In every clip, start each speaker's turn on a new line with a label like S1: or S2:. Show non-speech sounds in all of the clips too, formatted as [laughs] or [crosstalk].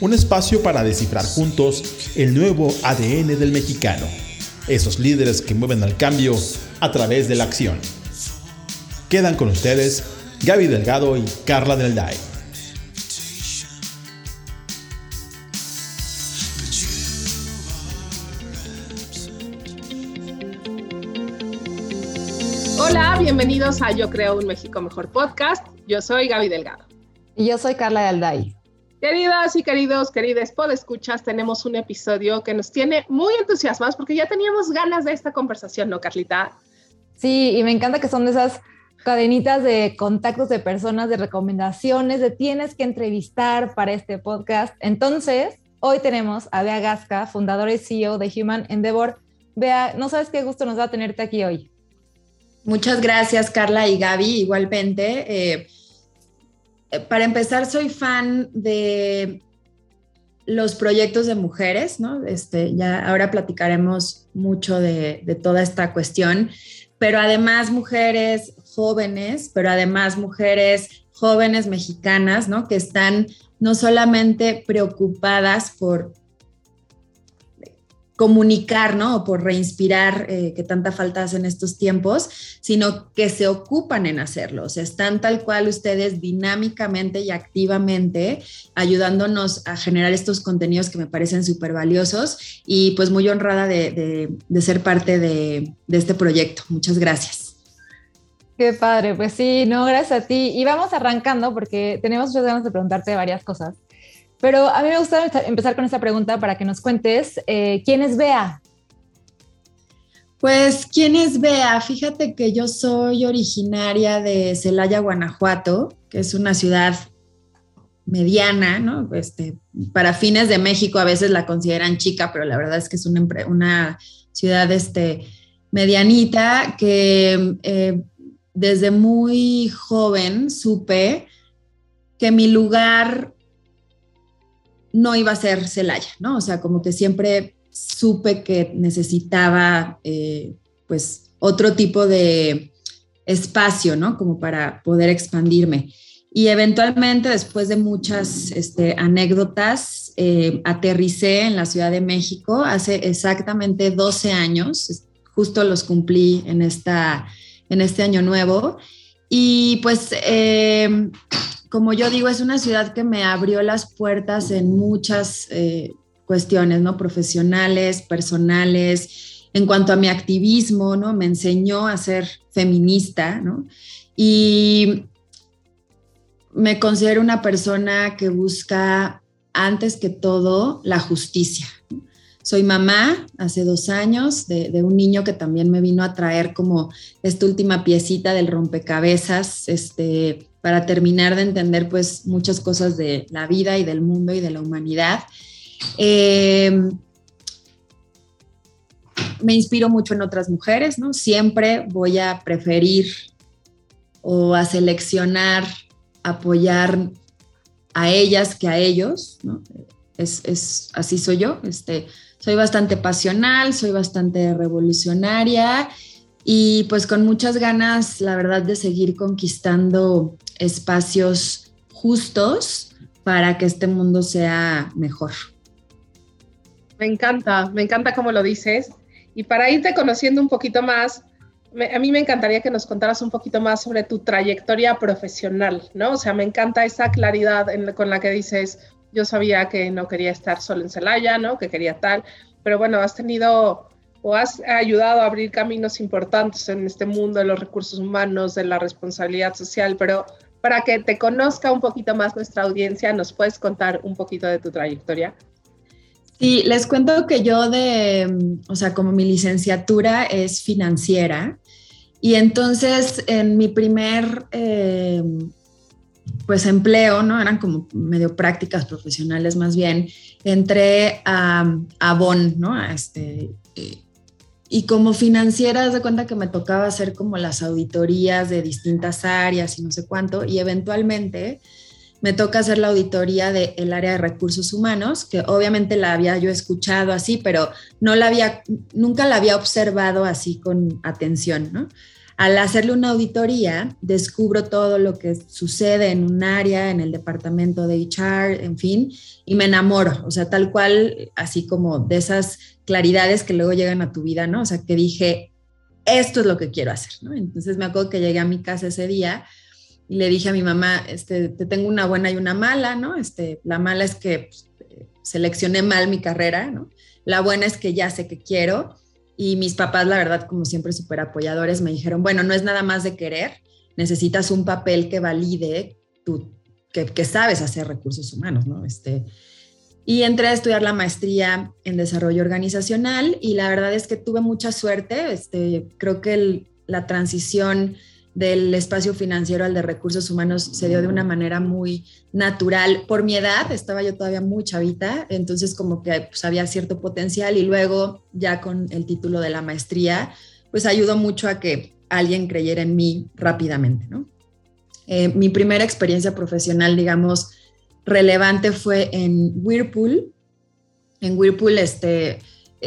S1: un espacio para descifrar juntos el nuevo ADN del mexicano, esos líderes que mueven al cambio a través de la acción. Quedan con ustedes Gaby Delgado y Carla Del Day.
S2: Hola, bienvenidos a Yo Creo un México Mejor Podcast. Yo soy Gaby Delgado.
S3: Y yo soy Carla Alday.
S2: Queridas y queridos, queridas podescuchas, tenemos un episodio que nos tiene muy entusiasmados porque ya teníamos ganas de esta conversación, ¿no, Carlita?
S3: Sí, y me encanta que son de esas cadenitas de contactos de personas, de recomendaciones, de tienes que entrevistar para este podcast. Entonces, hoy tenemos a Bea Gasca, fundadora y CEO de Human Endeavor. Bea, no sabes qué gusto nos va a tenerte aquí hoy.
S4: Muchas gracias, Carla y Gaby, igualmente. Eh, para empezar, soy fan de los proyectos de mujeres, ¿no? Este, ya ahora platicaremos mucho de, de toda esta cuestión, pero además mujeres jóvenes, pero además mujeres jóvenes mexicanas, ¿no? Que están no solamente preocupadas por comunicar, ¿no? O por reinspirar, eh, que tanta falta hace en estos tiempos, sino que se ocupan en hacerlo. O sea, están tal cual ustedes dinámicamente y activamente ayudándonos a generar estos contenidos que me parecen súper valiosos y pues muy honrada de, ser parte de, de este proyecto. Muchas gracias.
S3: Qué padre, pues sí, no, gracias a ti. Y vamos arrancando porque tenemos muchas ganas de preguntarte varias cosas. Pero a mí me gusta empezar con esta pregunta para que nos cuentes eh, quién es Bea.
S4: Pues, ¿quién es Bea? Fíjate que yo soy originaria de Celaya, Guanajuato, que es una ciudad mediana, ¿no? Este, para fines de México a veces la consideran chica, pero la verdad es que es una, una ciudad este, medianita que eh, desde muy joven supe que mi lugar no iba a ser Celaya, ¿no? O sea, como que siempre supe que necesitaba, eh, pues, otro tipo de espacio, ¿no? Como para poder expandirme. Y eventualmente, después de muchas este, anécdotas, eh, aterricé en la Ciudad de México hace exactamente 12 años, justo los cumplí en, esta, en este año nuevo. Y pues eh, como yo digo, es una ciudad que me abrió las puertas en muchas eh, cuestiones, ¿no? Profesionales, personales, en cuanto a mi activismo, ¿no? Me enseñó a ser feminista, ¿no? Y me considero una persona que busca antes que todo la justicia. Soy mamá hace dos años de, de, un niño que también me vino a traer como esta última piecita del rompecabezas, este, para terminar de entender pues muchas cosas de la vida y del mundo y de la humanidad. Em, me inspiro mucho en otras mujeres, ¿no? Siempre voy a preferir o a seleccionar, apoyar a ellas que a ellos, ¿no? Es, así soy yo, este, soy bastante pasional, soy bastante revolucionaria y pues con muchas ganas, la verdad, de seguir conquistando espacios justos para que este mundo sea mejor.
S2: Me encanta, me encanta cómo lo dices. Y para irte conociendo un poquito más, a mí me encantaría que nos contaras un poquito más sobre tu trayectoria profesional, ¿no? O sea, me encanta esa claridad con la que dices, yo sabía que no quería estar solo en Celaya, ¿no? Que quería tal, pero bueno, has tenido o has ayudado a abrir caminos importantes en este mundo de los recursos humanos, de la responsabilidad social, pero para que te conozca un poquito más nuestra audiencia, ¿nos puedes contar un poquito de tu trayectoria?
S4: Sí, les cuento que yo de, o sea, como mi licenciatura es financiera y entonces en mi primer, eh, pues empleo, ¿no? Eran como medio prácticas profesionales más bien. Entré a, a Bonn, ¿no? A este, y como financiera, de cuenta que me tocaba hacer como las auditorías de distintas áreas y no sé cuánto, y eventualmente me toca hacer la auditoría del área de recursos humanos, que obviamente la había yo escuchado así, pero no la había, nunca la había observado así con atención, ¿no? Al hacerle una auditoría, descubro todo lo que sucede en un área, en el departamento de HR, en fin, y me enamoro, o sea, tal cual, así como de esas claridades que luego llegan a tu vida, ¿no? O sea, que dije, esto es lo que quiero hacer, ¿no? Entonces me acuerdo que llegué a mi casa ese día y le dije a mi mamá, este, te tengo una buena y una mala, ¿no? Este, la mala es que pues, seleccioné mal mi carrera, ¿no? La buena es que ya sé que quiero y mis papás, la verdad, como siempre súper apoyadores, me dijeron, bueno, no es nada más de querer, necesitas un papel que valide tu, que, que sabes hacer recursos humanos, ¿no? Este, y entré a estudiar la maestría en desarrollo organizacional y la verdad es que tuve mucha suerte, este, creo que la transición del espacio financiero al de recursos humanos se dio de una manera muy natural. Por mi edad, estaba yo todavía muy chavita, entonces como que pues, había cierto potencial y luego ya con el título de la maestría, pues ayudó mucho a que alguien creyera en mí rápidamente, ¿no? Eh, mi primera experiencia profesional, digamos, relevante fue en Whirlpool. En Whirlpool, este,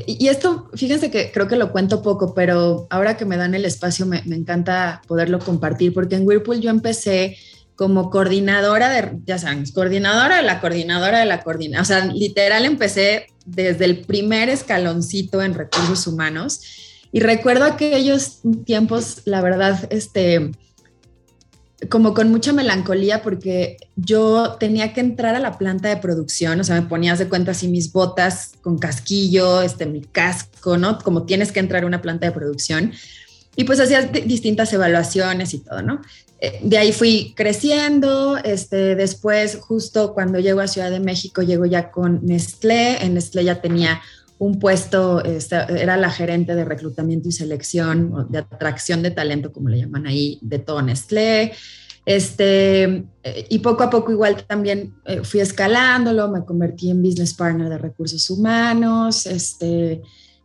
S4: y esto, fíjense que creo que lo cuento poco, pero ahora que me dan el espacio me, encanta poderlo compartir, porque en Whirlpool yo empecé como coordinadora de, ya saben, coordinadora de la coordinadora de la coordinadora, o sea, literal empecé desde el primer escaloncito en recursos humanos. Y recuerdo aquellos tiempos, la verdad, este, como con mucha melancolía porque yo tenía que entrar a la planta de producción, o sea, me ponías de cuenta así mis botas con casquillo, este, mi casco, ¿no? Como tienes que entrar a una planta de producción. Y pues hacías distintas evaluaciones y todo, ¿no? Eh, de ahí fui creciendo, este, después justo cuando llego a Ciudad de México, llego ya con Nestlé, en Nestlé ya tenía un puesto, era la gerente de reclutamiento y selección, de atracción de talento, como le llaman ahí, de todo Nestlé. Este, eh, y poco a poco igual también eh, fui escalándolo, me convertí en business partner de recursos humanos, este,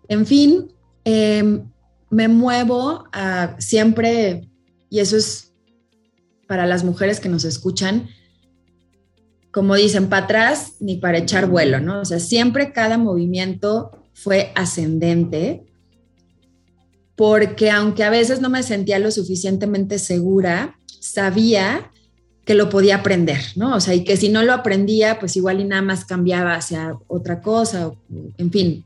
S4: en fin, em, me muevo a siempre, y eso es para las mujeres que nos escuchan, como dicen, para atrás ni para echar vuelo, ¿no? O sea, siempre cada movimiento fue ascendente, porque aunque a veces no me sentía lo suficientemente segura, sabía que lo podía aprender, ¿no? O sea, y que si no lo aprendía, pues igual y nada más cambiaba hacia otra cosa, en fin,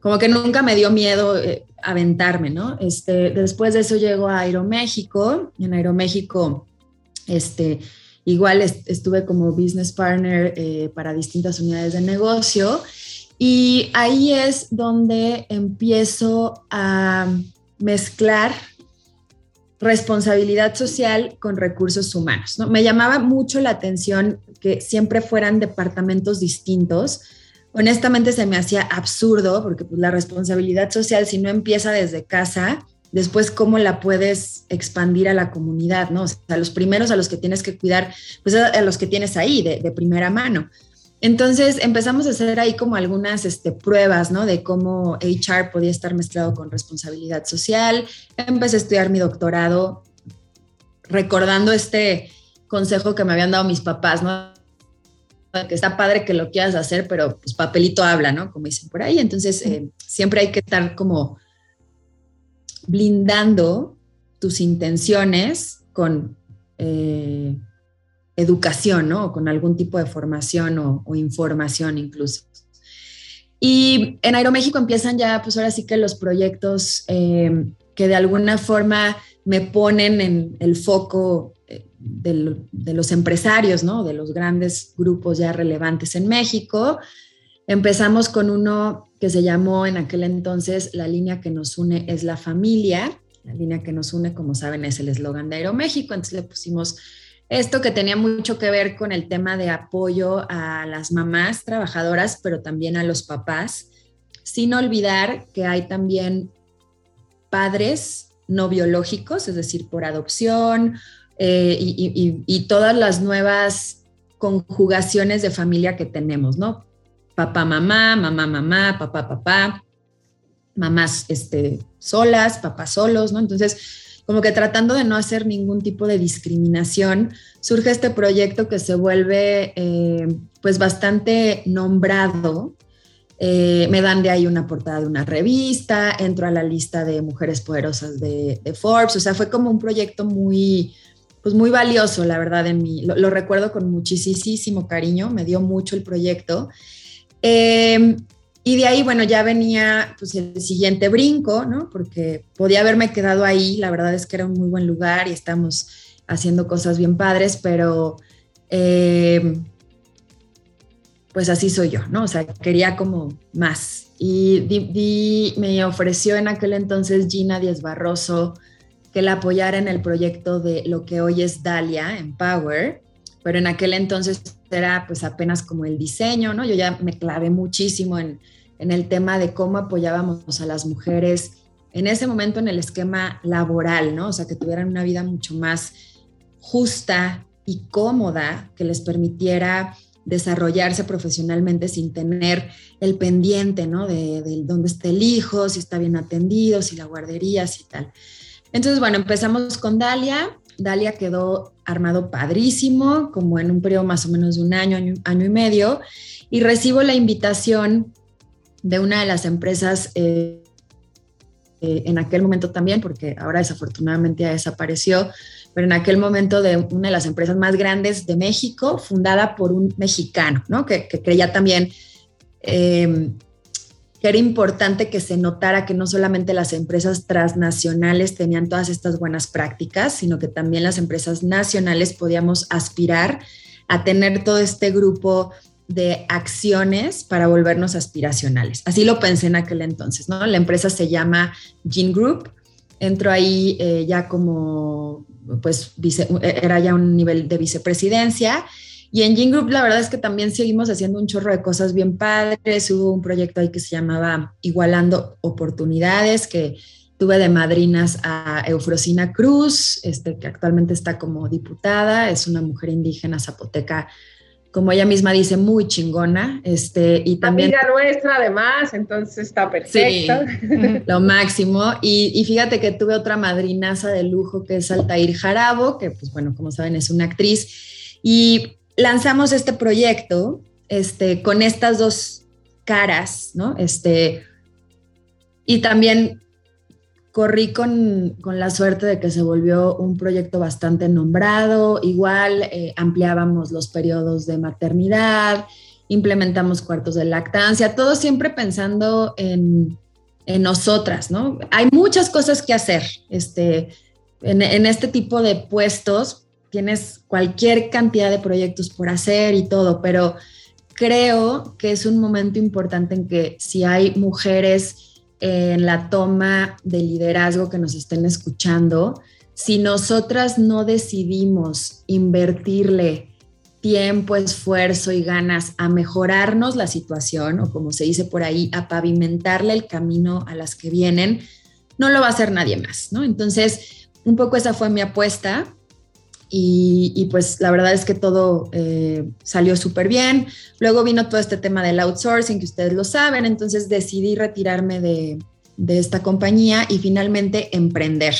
S4: como que nunca me dio miedo eh, aventarme, ¿no? Este, después de eso llego a Aeroméxico, en Aeroméxico, este, Igual estuve como business partner eh, para distintas unidades de negocio y ahí es donde empiezo a mezclar responsabilidad social con recursos humanos. ¿no? Me llamaba mucho la atención que siempre fueran departamentos distintos. Honestamente se me hacía absurdo porque pues, la responsabilidad social si no empieza desde casa, después cómo la puedes expandir a la comunidad, ¿no? O sea, los primeros a los que tienes que cuidar, pues a los que tienes ahí de, primera mano. Entonces empezamos a hacer ahí como algunas este, pruebas, ¿no? De cómo HR podía estar mezclado con responsabilidad social. Empecé a estudiar mi doctorado recordando este consejo que me habían dado mis papás, ¿no? Que está padre que lo quieras hacer, pero pues papelito habla, ¿no? Como dicen por ahí. Entonces eh, siempre hay que estar como blindando tus intenciones con eh, educación, ¿no? O con algún tipo de formación o, información incluso. Y en Aeroméxico empiezan ya, pues ahora sí que los proyectos eh, que de alguna forma me ponen en el foco eh, de, de, los empresarios, ¿no? De los grandes grupos ya relevantes en México. Empezamos con uno que se llamó en aquel entonces La línea que nos une es la familia. La línea que nos une, como saben, es el eslogan de Aeroméxico. Entonces le pusimos esto que tenía mucho que ver con el tema de apoyo a las mamás trabajadoras, pero también a los papás, sin olvidar que hay también padres no biológicos, es decir, por adopción eh, y, todas las nuevas conjugaciones de familia que tenemos, ¿no? Papá, mamá, mamá, mamá, papá, papá, mamás este, solas, papás solos, ¿no? Entonces, como que tratando de no hacer ningún tipo de discriminación, surge este proyecto que se vuelve eh, pues bastante nombrado. Eh, me dan de ahí una portada de una revista, entro a la lista de mujeres poderosas de, Forbes, o sea, fue como un proyecto muy, pues muy valioso, la verdad, en mí. Lo, recuerdo con muchísimo cariño, me dio mucho el proyecto. Em, y de ahí, bueno, ya venía pues el siguiente brinco, ¿no? Porque podía haberme quedado ahí, la verdad es que era un muy buen lugar y estamos haciendo cosas bien padres, pero em, pues así soy yo, ¿no? O sea, quería como más. Y me ofreció en aquel entonces Gina Díaz Barroso, que la apoyara en el proyecto de lo que hoy es Dalia Empower, pero en aquel entonces era pues apenas como el diseño, ¿no? Yo ya me clavé muchísimo en, en el tema de cómo apoyábamos a las mujeres en ese momento en el esquema laboral, ¿no? O sea, que tuvieran una vida mucho más justa y cómoda, que les permitiera desarrollarse profesionalmente sin tener el pendiente, ¿no? De, de, dónde está el hijo, si está bien atendido, si la guardería, si tal. Entonces, bueno, empezamos con Dalia. Dalia quedó armado padrísimo, como en un periodo más o menos de un año, año, y medio, y recibo la invitación de una de las empresas eh, eh, en aquel momento también, porque ahora desafortunadamente ya desapareció, pero en aquel momento de una de las empresas más grandes de México, fundada por un mexicano, ¿no? Que, creía también eh, que era importante que se notara que no solamente las empresas transnacionales tenían todas estas buenas prácticas, sino que también las empresas nacionales podíamos aspirar a tener todo este grupo de acciones para volvernos aspiracionales. Así lo pensé en aquel entonces, ¿no? La empresa se llama Gene Group. Entro ahí eh, ya como, pues, era ya un nivel de vicepresidencia y en Gene Group la verdad es que también seguimos haciendo un chorro de cosas bien padres. Hubo un proyecto ahí que se llamaba Igualando Oportunidades, que tuve de madrinas a Eufrosina Cruz, este, que actualmente está como diputada, es una mujer indígena zapoteca, como ella misma dice, muy chingona. Este, y también,
S2: Amiga nuestra además, entonces está perfecto. [laughs]
S4: lo máximo. Y, y, fíjate que tuve otra madrinaza de lujo que es Altair Jarabo, que pues bueno, como saben es una actriz. Y lanzamos este proyecto este, con estas dos caras, ¿no? Este, y también corrí con, la suerte de que se volvió un proyecto bastante nombrado, igual eh, ampliábamos los periodos de maternidad, implementamos cuartos de lactancia, todo siempre pensando en, nosotras, ¿no? Hay muchas cosas que hacer este, en, en este tipo de puestos, tienes cualquier cantidad de proyectos por hacer y todo, pero creo que es un momento importante en que si hay mujeres en la toma de liderazgo que nos estén escuchando, si nosotras no decidimos invertirle tiempo, esfuerzo y ganas a mejorarnos la situación, o como se dice por ahí, a pavimentarle el camino a las que vienen, no lo va a hacer nadie más, ¿no? Entonces, un poco esa fue mi apuesta. Y, pues la verdad es que todo eh, salió súper bien. Luego vino todo este tema del outsourcing, que ustedes lo saben, entonces decidí retirarme de, esta compañía y finalmente emprender.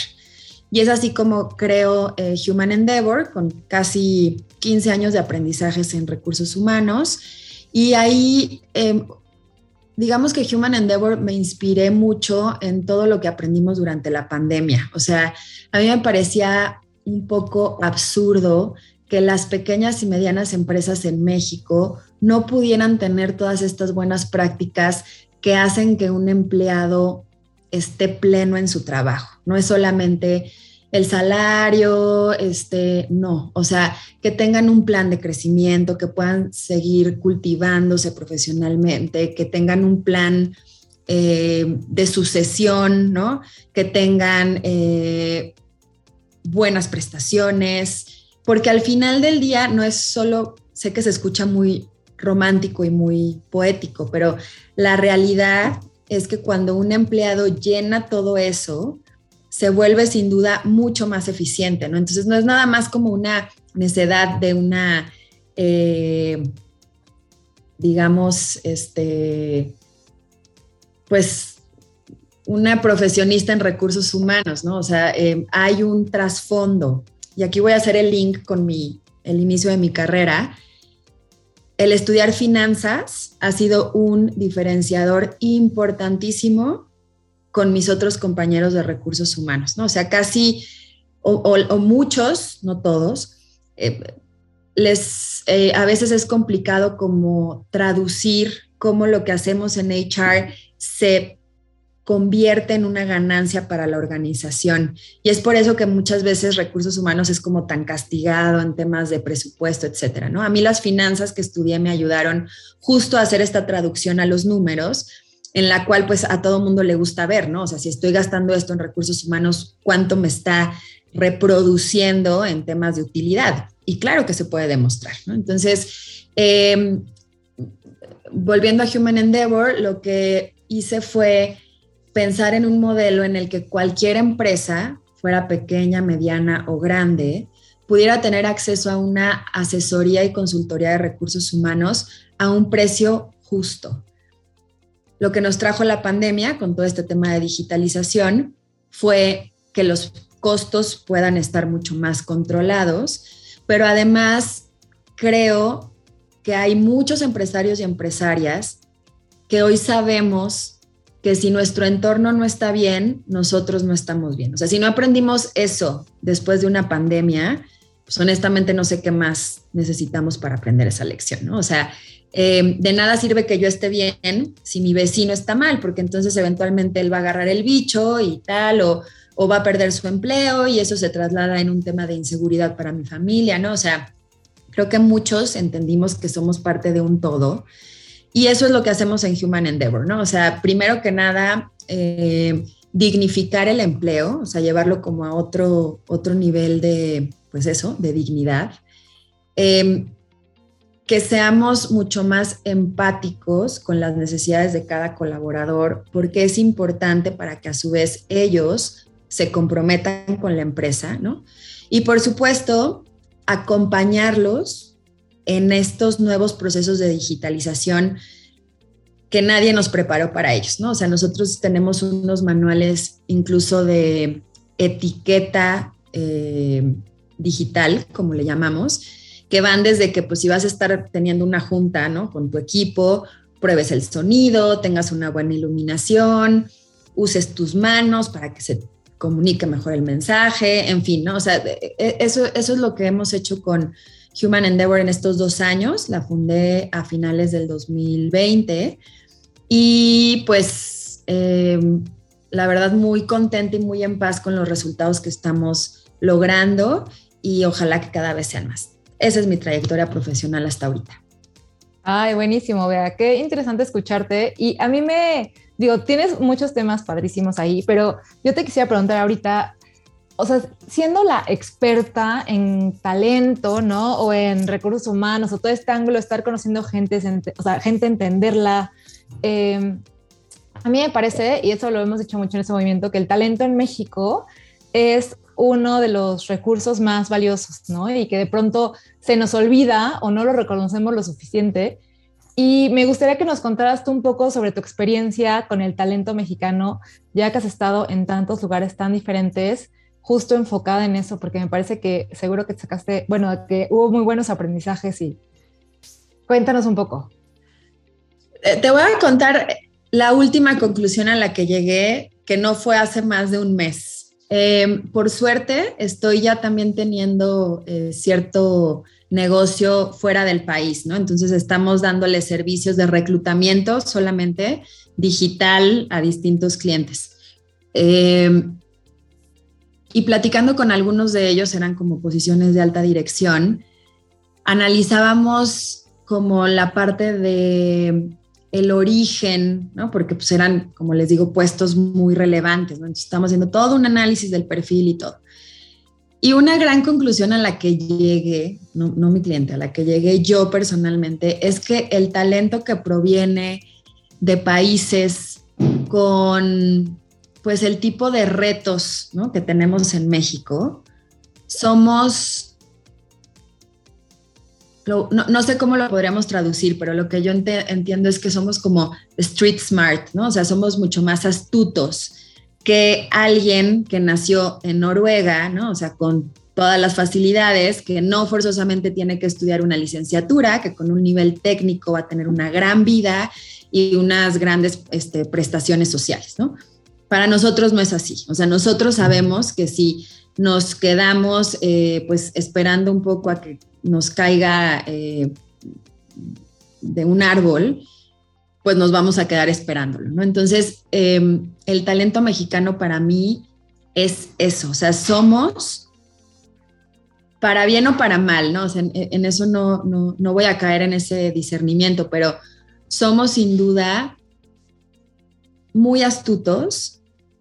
S4: Y es así como creo eh, Human Endeavor, con casi 15 años de aprendizajes en recursos humanos. Y ahí, em, digamos que Human Endeavor me inspiré mucho en todo lo que aprendimos durante la pandemia. O sea, a mí me parecía un poco absurdo que las pequeñas y medianas empresas en México no pudieran tener todas estas buenas prácticas que hacen que un empleado esté pleno en su trabajo. No es solamente el salario, este, no, o sea, que tengan un plan de crecimiento, que puedan seguir cultivándose profesionalmente, que tengan un plan eh, de sucesión, ¿no? Que tengan eh, buenas prestaciones, porque al final del día no es solo, sé que se escucha muy romántico y muy poético, pero la realidad es que cuando un empleado llena todo eso, se vuelve sin duda mucho más eficiente, ¿no? Entonces no es nada más como una necedad de una, eh, digamos, este, pues una profesionista en recursos humanos, ¿no? O sea, eh, hay un trasfondo. Y aquí voy a hacer el link con mi, el inicio de mi carrera. El estudiar finanzas ha sido un diferenciador importantísimo con mis otros compañeros de recursos humanos, ¿no? O sea, casi, o, muchos, no todos, eh, les, eh, a veces es complicado como traducir cómo lo que hacemos en HR se convierte en una ganancia para la organización. Y es por eso que muchas veces recursos humanos es como tan castigado en temas de presupuesto, etcétera, ¿no? A mí las finanzas que estudié me ayudaron justo a hacer esta traducción a los números en la cual pues a todo mundo le gusta ver, ¿no? O sea, si estoy gastando esto en recursos humanos, ¿cuánto me está reproduciendo en temas de utilidad? Y claro que se puede demostrar, ¿no? Entonces, em, volviendo a Human Endeavor, lo que hice fue pensar en un modelo en el que cualquier empresa, fuera pequeña, mediana o grande, pudiera tener acceso a una asesoría y consultoría de recursos humanos a un precio justo. Lo que nos trajo la pandemia con todo este tema de digitalización fue que los costos puedan estar mucho más controlados, pero además creo que hay muchos empresarios y empresarias que hoy sabemos que si nuestro entorno no está bien, nosotros no estamos bien. O sea, si no aprendimos eso después de una pandemia, pues honestamente no sé qué más necesitamos para aprender esa lección, ¿no? O sea, eh, de nada sirve que yo esté bien si mi vecino está mal, porque entonces eventualmente él va a agarrar el bicho y tal, o, o va a perder su empleo y eso se traslada en un tema de inseguridad para mi familia, ¿no? O sea, creo que muchos entendimos que somos parte de un todo y eso es lo que hacemos en Human Endeavor, ¿no? O sea, primero que nada, eh, dignificar el empleo, o sea, llevarlo como a otro, otro nivel de, pues eso, de dignidad. Eh, que seamos mucho más empáticos con las necesidades de cada colaborador, porque es importante para que a su vez ellos se comprometan con la empresa, ¿no? Y por supuesto, acompañarlos en estos nuevos procesos de digitalización que nadie nos preparó para ellos, ¿no? O sea, nosotros tenemos unos manuales incluso de etiqueta eh, digital, como le llamamos, que van desde que pues si vas a estar teniendo una junta, ¿no? Con tu equipo, pruebes el sonido, tengas una buena iluminación, uses tus manos para que se comunique mejor el mensaje, en fin, ¿no? O sea, e, e, eso, eso es lo que hemos hecho con Human Endeavor en estos dos años. La fundé a finales del 2020 y pues em, la verdad muy contenta y muy en paz con los resultados que estamos logrando y ojalá que cada vez sean más. Esa es mi trayectoria profesional hasta ahorita.
S3: Ay, buenísimo, vea, qué interesante escucharte. Y a mí me, digo, tienes muchos temas padrísimos ahí, pero yo te quisiera preguntar ahorita, o sea, siendo la experta en talento, ¿no? O en recursos humanos, o todo este ángulo, estar conociendo gente, o sea, gente entenderla. Em, a mí me parece, y eso lo hemos dicho mucho en ese movimiento, que el talento en México es uno de los recursos más valiosos, ¿no? Y que de pronto se nos olvida o no lo reconocemos lo suficiente. Y me gustaría que nos contaras tú un poco sobre tu experiencia con el talento mexicano, ya que has estado en tantos lugares tan diferentes, justo enfocada en eso, porque me parece que seguro que sacaste, bueno, que hubo muy buenos aprendizajes y cuéntanos un poco.
S4: Eh, te voy a contar la última conclusión a la que llegué, que no fue hace más de un mes Em, por suerte, estoy ya también teniendo eh, cierto negocio fuera del país, ¿no? Entonces estamos dándole servicios de reclutamiento solamente digital a distintos clientes. Em, y platicando con algunos de ellos, eran como posiciones de alta dirección, analizábamos como la parte de el origen, ¿no? Porque pues eran, como les digo, puestos muy relevantes, ¿no? Estamos haciendo todo un análisis del perfil y todo. Y una gran conclusión a la que llegué, no, no mi cliente, a la que llegué yo personalmente, es que el talento que proviene de países con pues el tipo de retos que tenemos en México, somos, no, sé cómo lo podríamos traducir, pero lo que yo entiendo es que somos como street smart, ¿no? O sea, somos mucho más astutos que alguien que nació en Noruega, ¿no? O sea, con todas las facilidades, que no forzosamente tiene que estudiar una licenciatura, que con un nivel técnico va a tener una gran vida y unas grandes este, prestaciones sociales, ¿no? Para nosotros no es así. O sea, nosotros sabemos que si nos quedamos eh, pues esperando un poco a que nos caiga eh, de un árbol, pues nos vamos a quedar esperándolo, ¿no? Entonces, em, el talento mexicano para mí es eso, o sea, somos para bien o para mal, ¿no? O sea, en, eso no, no, voy a caer en ese discernimiento, pero somos sin duda muy astutos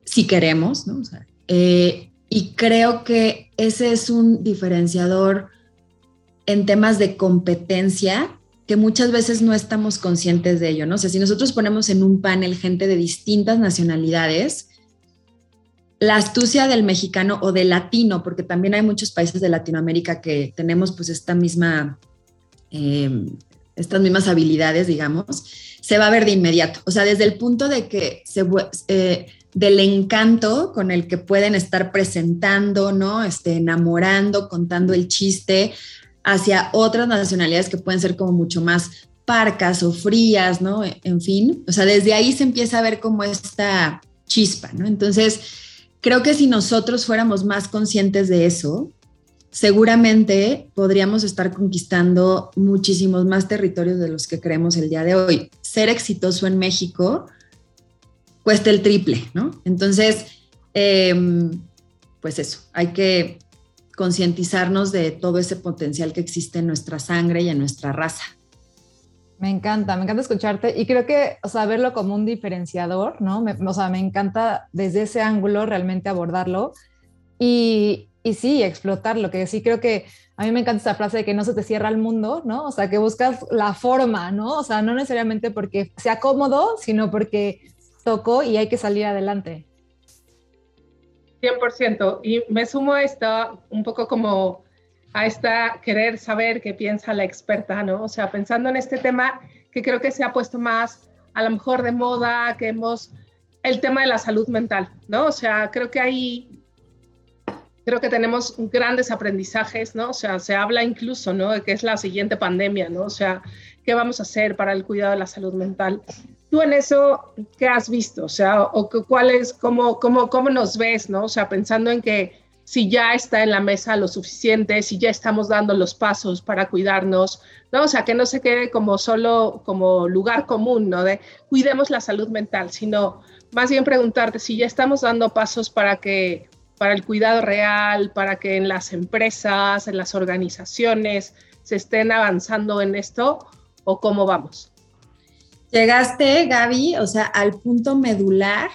S4: si queremos, ¿no? Eh, y creo que ese es un diferenciador en temas de competencia que muchas veces no estamos conscientes de ello, ¿no? O sea, si nosotros ponemos en un panel gente de distintas nacionalidades, la astucia del mexicano o del latino, porque también hay muchos países de Latinoamérica que tenemos pues esta misma, em, estas mismas habilidades, digamos, se va a ver de inmediato. O sea, desde el punto de que se, eh, del encanto con el que pueden estar presentando, ¿no? Este, enamorando, contando el chiste hacia otras nacionalidades que pueden ser como mucho más parcas o frías, ¿no? En fin, o sea, desde ahí se empieza a ver como esta chispa, ¿no? Entonces, creo que si nosotros fuéramos más conscientes de eso, seguramente podríamos estar conquistando muchísimos más territorios de los que creemos el día de hoy. Ser exitoso en México cuesta el triple, ¿no? Entonces, em, pues eso, hay que concientizarnos de todo ese potencial que existe en nuestra sangre y en nuestra raza.
S3: Me encanta, me encanta escucharte y creo que, o sea, verlo como un diferenciador, ¿no? o sea, me encanta desde ese ángulo realmente abordarlo y, y sí, explotarlo, que sí creo que a mí me encanta esa frase de que no se te cierra el mundo, ¿no? O sea, que buscas la forma, ¿no? O sea, no necesariamente porque sea cómodo, sino porque tocó y hay que salir adelante.
S2: 100%. Y me sumo a esto un poco como a esta querer saber qué piensa la experta, ¿no? O sea, pensando en este tema que creo que se ha puesto más a lo mejor de moda, que hemos, el tema de la salud mental, ¿no? O sea, creo que ahí, creo que tenemos grandes aprendizajes, ¿no? O sea, se habla incluso, ¿no? De que es la siguiente pandemia, ¿no? O sea, ¿qué vamos a hacer para el cuidado de la salud mental? Tú en eso, ¿qué has visto? O sea, o cuál es, cómo, cómo, cómo nos ves, ¿no? O sea, pensando en que si ya está en la mesa lo suficiente, si ya estamos dando los pasos para cuidarnos, ¿no? O sea, que no se quede como solo como lugar común, ¿no? De cuidemos la salud mental, sino más bien preguntarte si ya estamos dando pasos para que para el cuidado real, para que en las empresas, en las organizaciones se estén avanzando en esto o cómo vamos.
S4: Llegaste, Gaby, o sea, al punto medular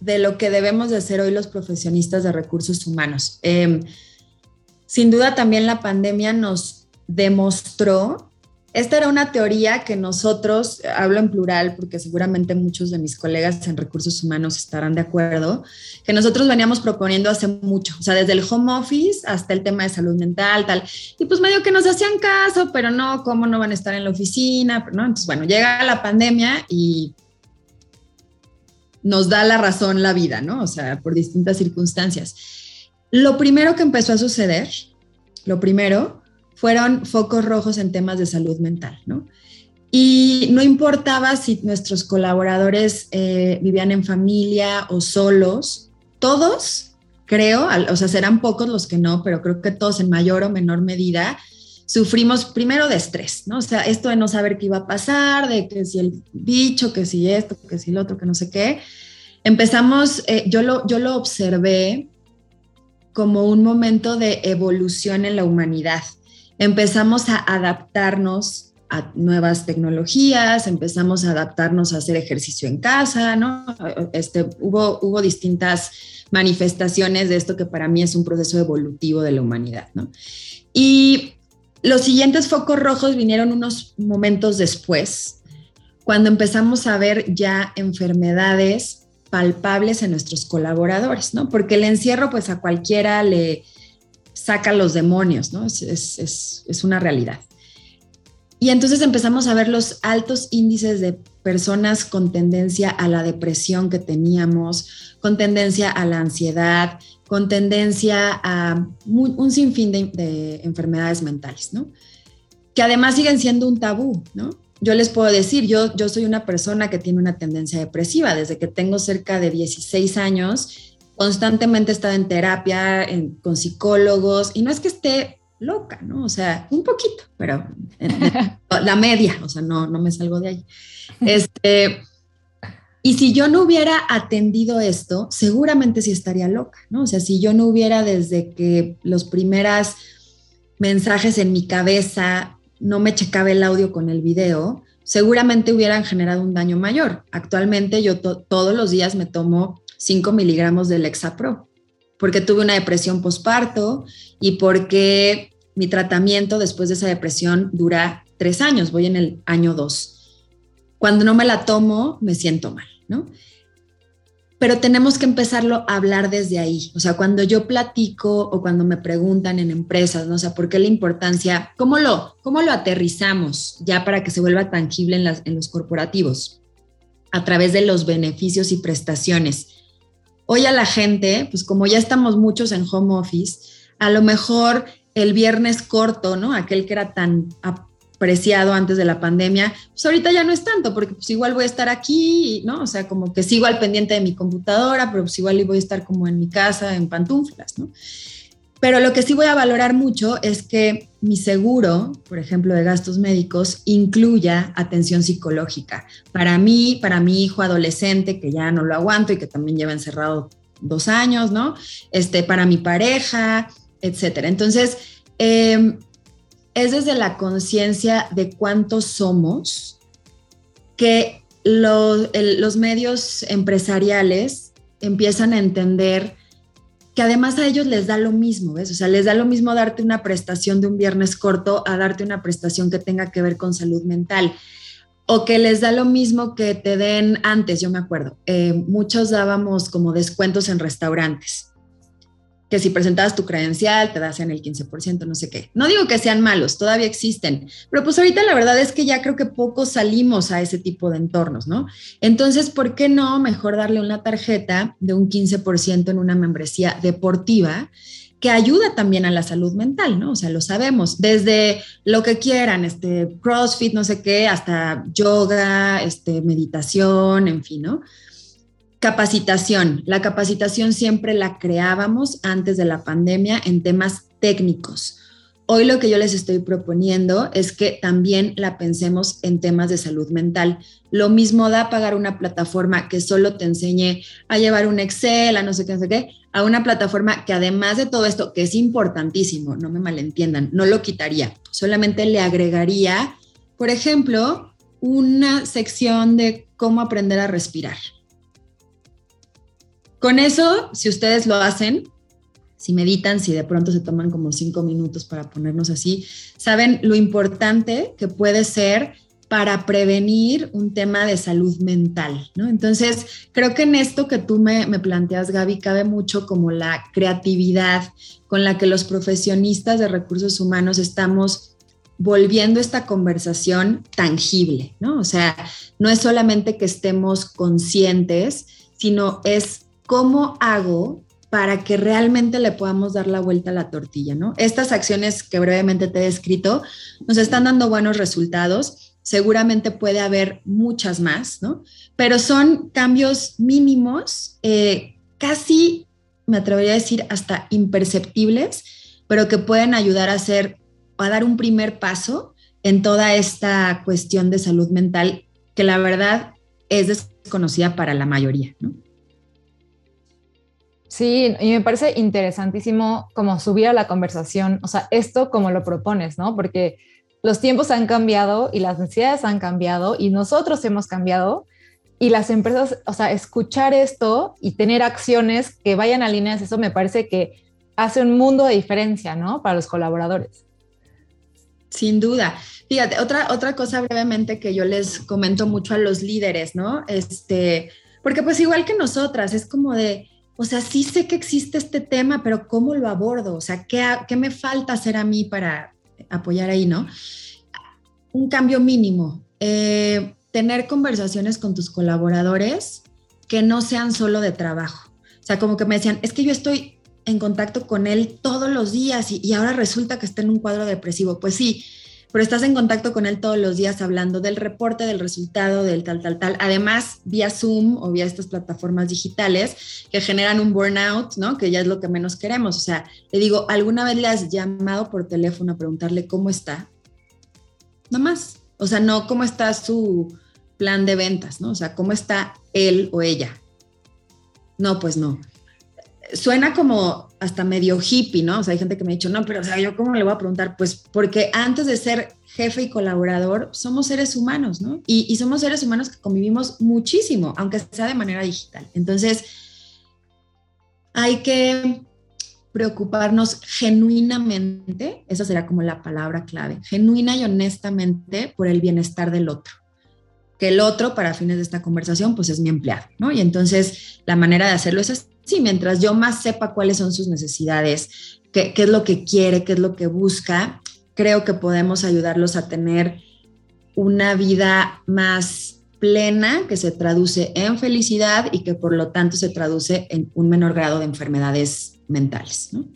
S4: de lo que debemos de hacer hoy los profesionistas de recursos humanos. Em, sin duda también la pandemia nos demostró, esta era una teoría que nosotros, hablo en plural porque seguramente muchos de mis colegas en recursos humanos estarán de acuerdo, que nosotros veníamos proponiendo hace mucho, o sea, desde el home office hasta el tema de salud mental, tal, y pues medio que nos hacían caso, pero no, ¿cómo no van a estar en la oficina? ¿no? Entonces, bueno, llega la pandemia y nos da la razón la vida, ¿no? O sea, por distintas circunstancias. Lo primero que empezó a suceder, lo primero, fueron focos rojos en temas de salud mental, ¿no? Y no importaba si nuestros colaboradores eh, vivían en familia o solos, todos, creo, o sea, serán pocos los que no, pero creo que todos en mayor o menor medida sufrimos primero de estrés, ¿no? O sea, esto de no saber qué iba a pasar, de que si el bicho, que si esto, que si el otro, que no sé qué. Empezamos, eh, yo, lo, yo lo observé como un momento de evolución en la humanidad. Empezamos a adaptarnos a nuevas tecnologías, empezamos a adaptarnos a hacer ejercicio en casa, ¿no? Este, hubo, hubo distintas manifestaciones de esto que para mí es un proceso evolutivo de la humanidad, ¿no? Y los siguientes focos rojos vinieron unos momentos después, cuando empezamos a ver ya enfermedades palpables en nuestros colaboradores, ¿no? Porque el encierro, pues a cualquiera le saca los demonios, ¿no? Es, es, es una realidad. Y entonces empezamos a ver los altos índices de personas con tendencia a la depresión que teníamos, con tendencia a la ansiedad, con tendencia a un sinfín de, enfermedades mentales, ¿no? Que además siguen siendo un tabú, ¿no? Yo les puedo decir, yo, yo soy una persona que tiene una tendencia depresiva desde que tengo cerca de 16 años, constantemente he estado en terapia, con psicólogos, y no es que esté loca, ¿no? O sea, un poquito, pero [laughs] la media, o sea, no, no me salgo de ahí. Este, y si yo no hubiera atendido esto, seguramente sí estaría loca, ¿no? O sea, si yo no hubiera desde que los primeros mensajes en mi cabeza no me checaba el audio con el video, seguramente hubieran generado un daño mayor. Actualmente yo todos los días me tomo 5 miligramos de Lexapro porque tuve una depresión posparto y porque mi tratamiento después de esa depresión dura tres años, voy en el año dos. Cuando no me la tomo, me siento mal, ¿no? Pero tenemos que empezarlo a hablar desde ahí. O sea, cuando yo platico o cuando me preguntan en empresas, ¿no? O sea, ¿por qué la importancia? ¿Cómo lo, cómo lo aterrizamos ya para que se vuelva tangible en, las, en los corporativos? A través de los beneficios y prestaciones Hoy a la gente, pues como ya estamos muchos en home office, a lo mejor el viernes corto, ¿no? Aquel que era tan apreciado antes de la pandemia, pues ahorita ya no es tanto, porque pues igual voy a estar aquí, ¿no? O sea, como que sigo al pendiente de mi computadora, pero pues igual voy a estar como en mi casa, en pantuflas, ¿no? Pero lo que sí voy a valorar mucho es que mi seguro, por ejemplo, de gastos médicos, incluya atención psicológica. Para mí, para mi hijo adolescente, que ya no lo aguanto y que también lleva encerrado dos años, ¿no? Este, para mi pareja, etcétera. Entonces, em, es desde la conciencia de cuántos somos que los medios empresariales empiezan a entender que además a ellos les da lo mismo, ¿ves? O sea, les da lo mismo darte una prestación de un viernes corto a darte una prestación que tenga que ver con salud mental. O que les da lo mismo que te den antes, yo me acuerdo. Eh, muchos dábamos como descuentos en restaurantes que si presentabas tu credencial te en el 15%, no sé qué. No digo que sean malos, todavía existen, pero pues ahorita la verdad es que ya creo que pocos salimos a ese tipo de entornos, ¿no? Entonces, ¿por qué no mejor darle una tarjeta de un 15% en una membresía deportiva? que ayuda también a la salud mental, ¿no? O sea, lo sabemos, desde lo que quieran, este CrossFit, no sé qué, hasta yoga, este meditación, en fin, ¿no? Capacitación. La capacitación siempre la creábamos antes de la pandemia en temas técnicos. Hoy lo que yo les estoy proponiendo es que también la pensemos en temas de salud mental. Lo mismo da pagar una plataforma que solo te enseñe a llevar un Excel, a no sé qué, a una plataforma que además de todo esto, que es importantísimo, no me malentiendan, no lo quitaría, solamente le agregaría, por ejemplo, una sección de cómo aprender a respirar con eso, si ustedes lo hacen, si meditan, si de pronto se toman como cinco minutos para ponernos así, saben lo importante que puede ser para prevenir un tema de salud mental, ¿no? Entonces, creo que en esto que tú me, planteas, Gaby, cabe mucho como la creatividad con la que los profesionistas de recursos humanos estamos volviendo esta conversación tangible, ¿no? O sea, no es solamente que estemos conscientes, sino es ¿cómo hago para que realmente le podamos dar la vuelta a la tortilla, ¿no? Estas acciones que brevemente te he descrito nos están dando buenos resultados. Seguramente puede haber muchas más, ¿no? Pero son cambios mínimos, eh, casi, me atrevería a decir, hasta imperceptibles, pero que pueden ayudar a hacer, a dar un primer paso en toda esta cuestión de salud mental que la verdad es desconocida para la mayoría, ¿no?
S3: Sí, y me parece interesantísimo como subir a la conversación, o sea, esto como lo propones, ¿no? Porque los tiempos han cambiado y las necesidades han cambiado y nosotros hemos cambiado y las empresas, o sea, escuchar esto y tener acciones que vayan a líneas, eso me parece que hace un mundo de diferencia, ¿no? Para los colaboradores.
S4: Sin duda. Fíjate, otra, otra cosa brevemente que yo les comento mucho a los líderes, ¿no? Este, Porque pues igual que nosotras, es como de, o sea, sí sé que existe este tema, pero ¿cómo lo abordo? O sea, ¿qué, qué me falta hacer a mí para apoyar ahí, no? Un cambio mínimo. Eh, tener conversaciones con tus colaboradores que no sean solo de trabajo. O sea, como que me decían, es que yo estoy en contacto con él todos los días y, y ahora resulta que está en un cuadro depresivo. Pues sí, pero estás en contacto con él todos los días hablando del reporte, del resultado, del tal, tal, tal. Además, vía Zoom o vía estas plataformas digitales que generan un burnout, ¿no? Que ya es lo que menos queremos. O sea, le digo, ¿alguna vez le has llamado por teléfono a preguntarle cómo está? Nada más. O sea, no cómo está su plan de ventas, ¿no? O sea, cómo está él o ella. No, pues no suena como hasta medio hippie, ¿no? O sea, hay gente que me ha dicho, no, pero o sea, yo cómo le voy a preguntar, pues porque antes de ser jefe y colaborador, somos seres humanos, ¿no? Y, somos seres humanos que convivimos muchísimo, aunque sea de manera digital. Entonces, hay que preocuparnos genuinamente, esa será como la palabra clave, genuina y honestamente por el bienestar del otro que el otro, para fines de esta conversación, pues es mi empleado, ¿no? Y entonces la manera de hacerlo es sí, mientras yo más sepa cuáles son sus necesidades, qué, qué es lo que quiere, qué es lo que busca, creo que podemos ayudarlos a tener una vida más plena que se traduce en felicidad y que por lo tanto se traduce en un menor grado de enfermedades mentales. ¿no?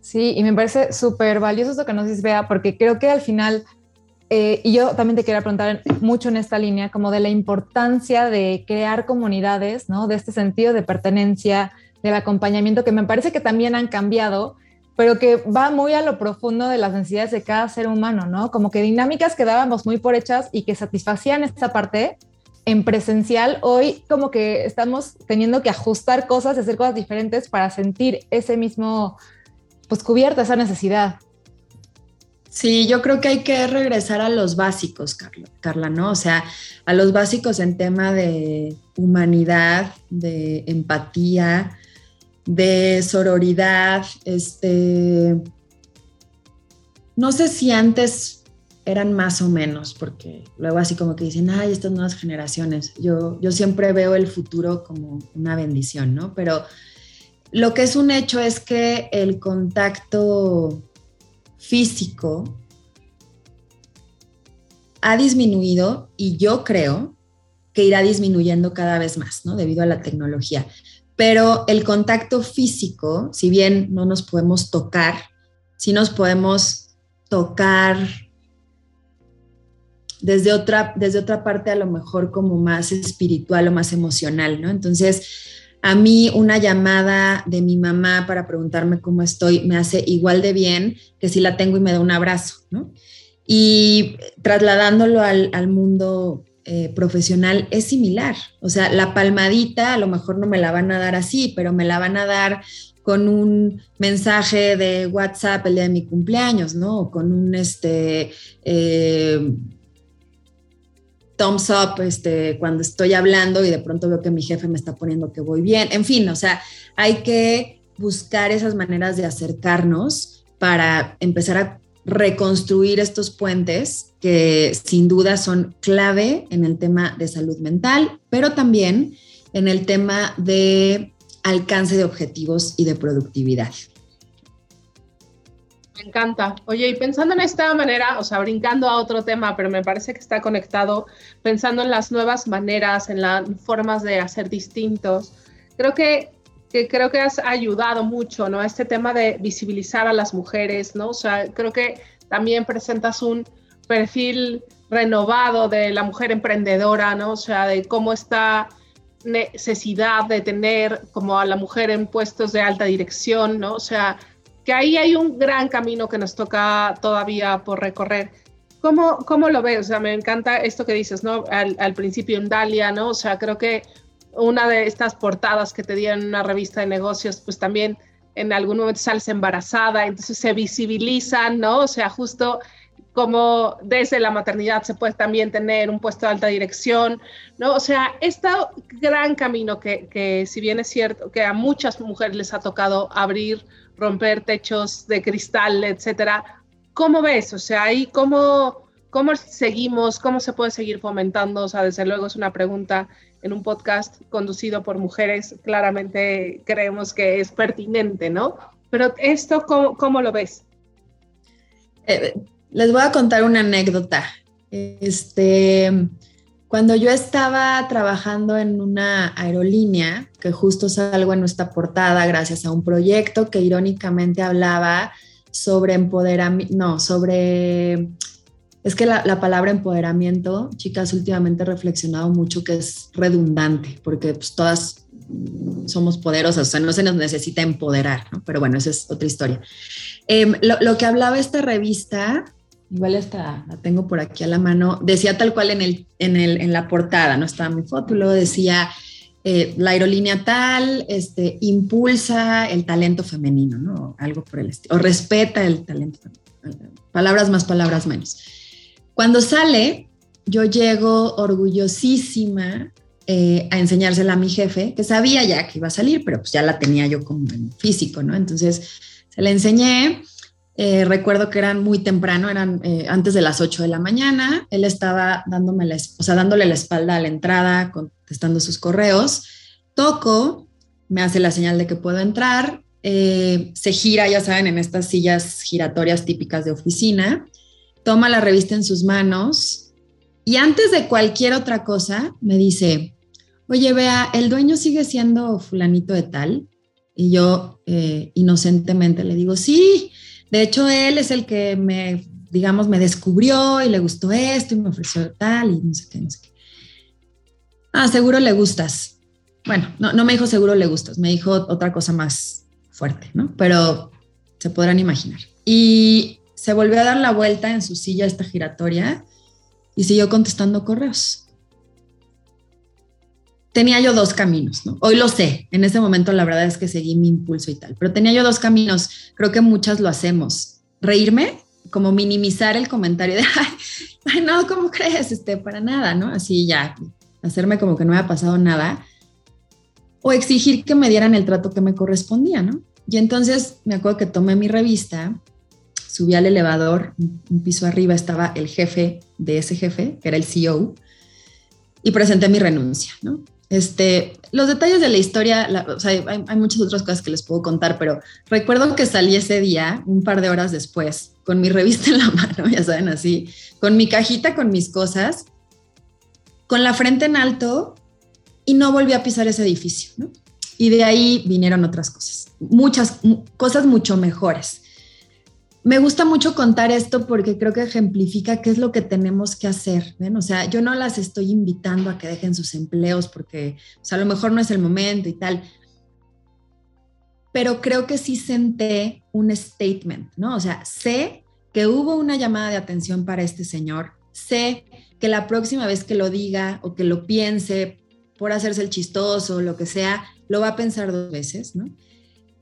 S3: Sí, y me parece súper valioso esto que nos dices, Bea, porque creo que al final eh, y yo también te quería preguntar mucho en esta línea, como de la importancia de crear comunidades, ¿no? De este sentido de pertenencia, del acompañamiento, que me parece que también han cambiado, pero que va muy a lo profundo de las necesidades de cada ser humano, ¿no? Como que dinámicas que dábamos muy por hechas y que satisfacían esta parte en presencial, hoy como que estamos teniendo que ajustar cosas, hacer cosas diferentes para sentir ese mismo, pues cubierta esa necesidad.
S4: Sí, yo creo que hay que regresar a los básicos, Carla, ¿no? O sea, a los básicos en tema de humanidad, de empatía, de sororidad, este, no sé si antes eran más o menos, porque luego así como que dicen, ay, estas nuevas generaciones, yo, yo siempre veo el futuro como una bendición, ¿no? Pero lo que es un hecho es que el contacto físico ha disminuido y yo creo que irá disminuyendo cada vez más, ¿no? Debido a la tecnología. Pero el contacto físico, si bien no nos podemos tocar, sí nos podemos tocar desde otra, desde otra parte a lo mejor como más espiritual o más emocional, ¿no? Entonces, a mí una llamada de mi mamá para preguntarme cómo estoy me hace igual de bien que si la tengo y me da un abrazo, ¿no? Y trasladándolo al, mundo eh, profesional es similar. O sea, la palmadita a lo mejor no me la van a dar así, pero me la van a dar con un mensaje de WhatsApp el día de mi cumpleaños, ¿no? O con un este eh, thumbs up este, cuando estoy hablando y de pronto veo que mi jefe me está poniendo que voy bien. En fin, o sea, hay que buscar esas maneras de acercarnos para empezar a reconstruir estos puentes que sin duda son clave en el tema de salud mental, pero también en el tema de alcance de objetivos y de productividad.
S2: Me encanta. Oye, y pensando en esta manera, o sea, brincando a otro tema, pero me parece que está conectado, pensando en las nuevas maneras, en las formas de hacer distintos, creo que, que creo que has ayudado mucho, ¿no? Este tema de visibilizar a las mujeres, ¿no? O sea, creo que también presentas un perfil renovado de la mujer emprendedora, ¿no? O sea, de cómo está necesidad de tener como a la mujer en puestos de alta dirección, ¿no? O sea, que ahí hay un gran camino que nos toca todavía por recorrer. ¿Cómo, cómo lo ves? O sea, me encanta esto que dices, ¿no? Al, principio en Dalia, ¿no? O sea, creo que una de estas portadas que te dieron en una revista de negocios, pues también en algún momento sales embarazada, entonces se visibilizan, ¿no? O sea, justo como desde la maternidad se puede también tener un puesto de alta dirección, ¿no? O sea, este gran camino que, que si bien es cierto que a muchas mujeres les ha tocado abrir romper techos de cristal, etcétera. ¿Cómo ves? O sea, ahí cómo, ¿cómo seguimos? ¿Cómo se puede seguir fomentando? O sea, desde luego es una pregunta en un podcast conducido por mujeres, claramente creemos que es pertinente, ¿no? Pero esto, ¿cómo, cómo lo ves?
S4: Eh, les voy a contar una anécdota. Este, cuando yo estaba trabajando en una aerolínea, que justo salgo en nuestra portada gracias a un proyecto que irónicamente hablaba sobre empoderamiento, no, sobre, es que la, palabra empoderamiento, chicas, últimamente he reflexionado mucho que es redundante, porque pues, todas somos poderosas, o sea, no se nos necesita empoderar, ¿no? Pero bueno, esa es otra historia. Em, lo, lo, que hablaba esta revista igual esta la tengo por aquí a la mano, decía tal cual en, el, en, el, en la portada, no estaba mi foto, luego decía, eh, la aerolínea tal este, impulsa el talento femenino, ¿no? Algo por el estilo, o respeta el talento femenino. Palabras más, palabras menos. Cuando sale, yo llego orgullosísima eh, a enseñársela a mi jefe, que sabía ya que iba a salir, pero pues ya la tenía yo como en físico, ¿no? Entonces se la enseñé eh, recuerdo que eran muy temprano, eran eh, antes de las 8 de la mañana. Él estaba dándome la, o sea, dándole la espalda a la entrada, contestando sus correos. Toco, me hace la señal de que puedo entrar. Eh, se gira, ya saben, en estas sillas giratorias típicas de oficina. Toma la revista en sus manos y antes de cualquier otra cosa me dice, oye, vea, el dueño sigue siendo fulanito de tal. Y yo inocentemente le digo, sí, de hecho, él es el que me, digamos, me descubrió y le gustó esto y me ofreció tal y no sé qué, no sé qué. Ah, seguro le gustas. Bueno, no, no me dijo seguro le gustas, me dijo otra cosa más fuerte, ¿no? Pero se podrán imaginar. Y se volvió a dar la vuelta en su silla esta giratoria y siguió contestando correos. Tenía yo dos caminos, ¿no? Hoy lo sé, en ese momento la verdad es que seguí mi impulso y tal, pero tenía yo dos caminos, creo que muchas lo hacemos. Reírme, como minimizar el comentario de, [laughs] ay, no, ¿cómo crees? Este, para nada, ¿no? Así ya, hacerme como que no me ha pasado nada. O exigir que me dieran el trato que me correspondía, ¿no? Y entonces me acuerdo que tomé mi revista, subí al elevador, un piso arriba estaba el jefe de ese jefe, que era el CEO, y presenté mi renuncia, ¿no? Este, los detalles de la historia, hay, muchas otras cosas que les puedo contar, pero recuerdo que salí ese día, un par de horas después, con mi [laughs] revista en la mano, ya saben, así, con mi cajita con mis cosas, con la frente en alto y no volví a pisar ese edificio. Y de ahí vinieron otras cosas, muchas cosas mucho mejores. Me gusta mucho contar esto porque creo que ejemplifica qué es lo que tenemos que hacer. ¿ven? O sea, yo no las estoy invitando a que dejen sus empleos porque a lo mejor no es el momento y tal. Pero creo que sí senté un statement, ¿no? O sea, sé que hubo una llamada de atención para este señor, sé que la próxima vez que lo diga o que lo piense por hacerse el chistoso o lo que sea, lo va a pensar dos veces, ¿no?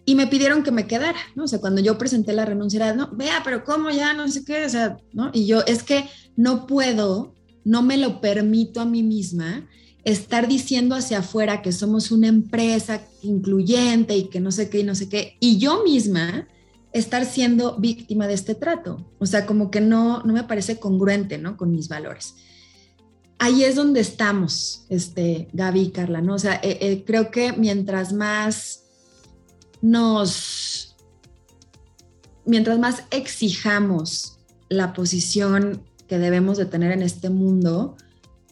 S4: Y me pidieron que me quedara, ¿no? O sea, cuando yo presenté la renuncia era, no, vea, pero ¿cómo ya? No sé qué, o sea, ¿no? Y yo, es que no puedo, no me lo permito a mí misma estar diciendo hacia afuera que somos una empresa incluyente y que no sé qué y no sé qué, y yo misma estar siendo víctima de este trato. O sea, como que no, no me parece congruente, ¿no? Con mis valores. Ahí es donde estamos, este, Gaby y Carla, ¿no? O sea, eh, eh, creo que mientras más nos, mientras más exijamos la posición que debemos de tener en este mundo,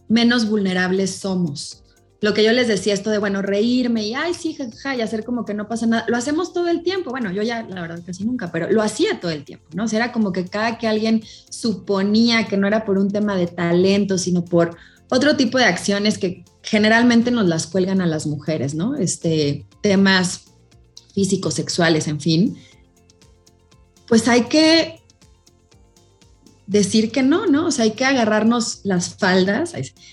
S4: menos vulnerables somos. Lo que yo les decía, esto de, bueno, reírme y, ay, sí, jajaja, y hacer como que no pasa nada, lo hacemos todo el tiempo. Bueno, yo ya, la verdad, casi nunca, pero lo hacía todo el tiempo, ¿no? Era como que cada que alguien suponía que no era por un tema de talento, sino por otro tipo de acciones que generalmente nos las cuelgan a las mujeres, ¿no? Este, temas físicos, sexuales, en fin, pues hay que decir que no, ¿no? O sea, hay que agarrarnos las faldas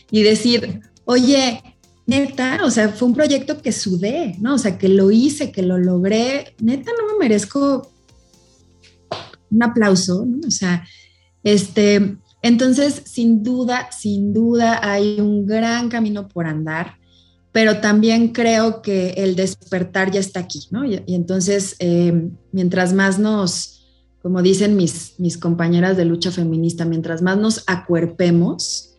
S4: y decir, oye, neta, o sea, fue un proyecto que sudé, ¿no? O sea, que lo hice, que lo logré, neta, no me merezco un aplauso, ¿no? O sea, este, entonces, sin duda, sin duda hay un gran camino por andar pero también creo que el despertar ya está aquí, ¿no? Y, entonces, eh, mientras más nos, como dicen mis, mis compañeras de lucha feminista, mientras más nos acuerpemos,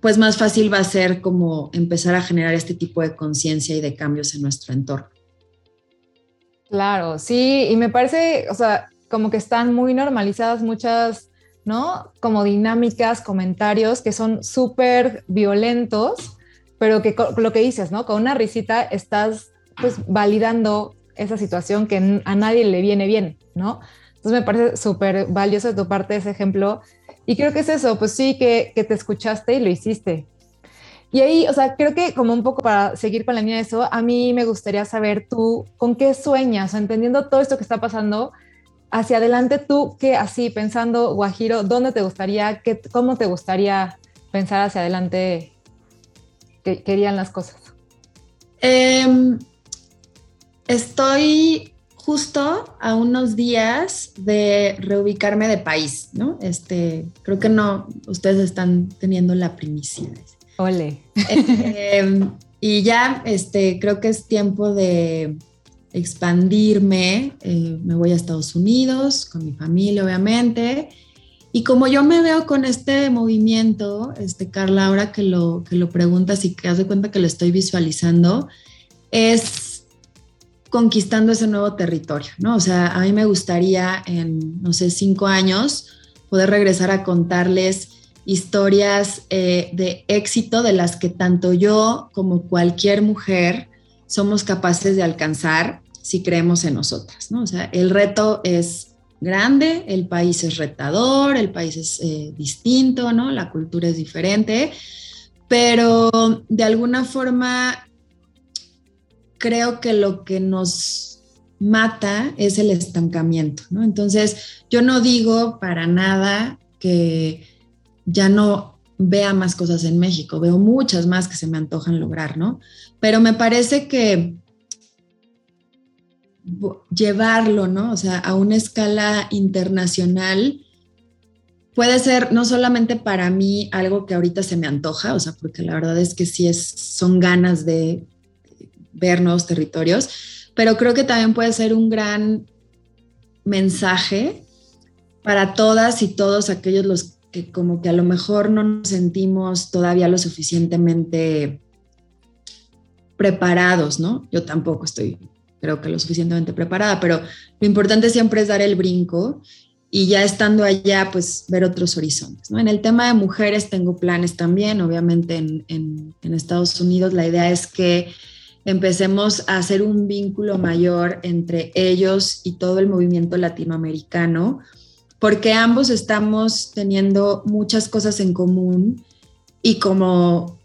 S4: pues más fácil va a ser como empezar a generar este tipo de conciencia y de cambios en nuestro entorno.
S3: Claro, sí, y me parece, o sea, como que están muy normalizadas muchas, ¿no? Como dinámicas, comentarios que son súper violentos, pero que lo que dices, ¿no? Con una risita estás pues validando esa situación que a nadie le viene bien, ¿no? Entonces me parece súper valioso de tu parte ese ejemplo. Y creo que es eso, pues sí, que, que te escuchaste y lo hiciste. Y ahí, o sea, creo que como un poco para seguir con la línea de eso, a mí me gustaría saber tú con qué sueñas, entendiendo todo esto que está pasando, hacia adelante tú, qué así, pensando, Guajiro, ¿dónde te gustaría, qué, cómo te gustaría pensar hacia adelante que querían las cosas?
S4: Em, estoy justo a unos días de reubicarme de país, ¿no? Este, creo que no, ustedes están teniendo la primicia.
S3: Ole.
S4: Em, y ya, este, creo que es tiempo de expandirme. Eh, me voy a Estados Unidos con mi familia, obviamente. Y como yo me veo con este movimiento, este, Carla, ahora que lo, que lo preguntas y que haz de cuenta que lo estoy visualizando, es conquistando ese nuevo territorio, ¿no? O sea, a mí me gustaría en, no sé, cinco años poder regresar a contarles historias eh, de éxito de las que tanto yo como cualquier mujer somos capaces de alcanzar si creemos en nosotras, ¿no? O sea, el reto es grande, el país es retador, el país es eh, distinto, ¿no? La cultura es diferente, pero de alguna forma creo que lo que nos mata es el estancamiento, ¿no? Entonces, yo no digo para nada que ya no vea más cosas en México, veo muchas más que se me antojan lograr, ¿no? Pero me parece que llevarlo, ¿no? O sea, a una escala internacional puede ser no solamente para mí algo que ahorita se me antoja, o sea, porque la verdad es que sí es, son ganas de ver nuevos territorios, pero creo que también puede ser un gran mensaje para todas y todos aquellos los que como que a lo mejor no nos sentimos todavía lo suficientemente preparados, ¿no? Yo tampoco estoy, creo que lo suficientemente preparada, pero lo importante siempre es dar el brinco y ya estando allá, pues ver otros horizontes, ¿no? En el tema de mujeres tengo planes también, obviamente en, en Estados Unidos la idea es que empecemos a hacer un vínculo mayor entre ellos y todo el movimiento latinoamericano, porque ambos estamos teniendo muchas cosas en común y como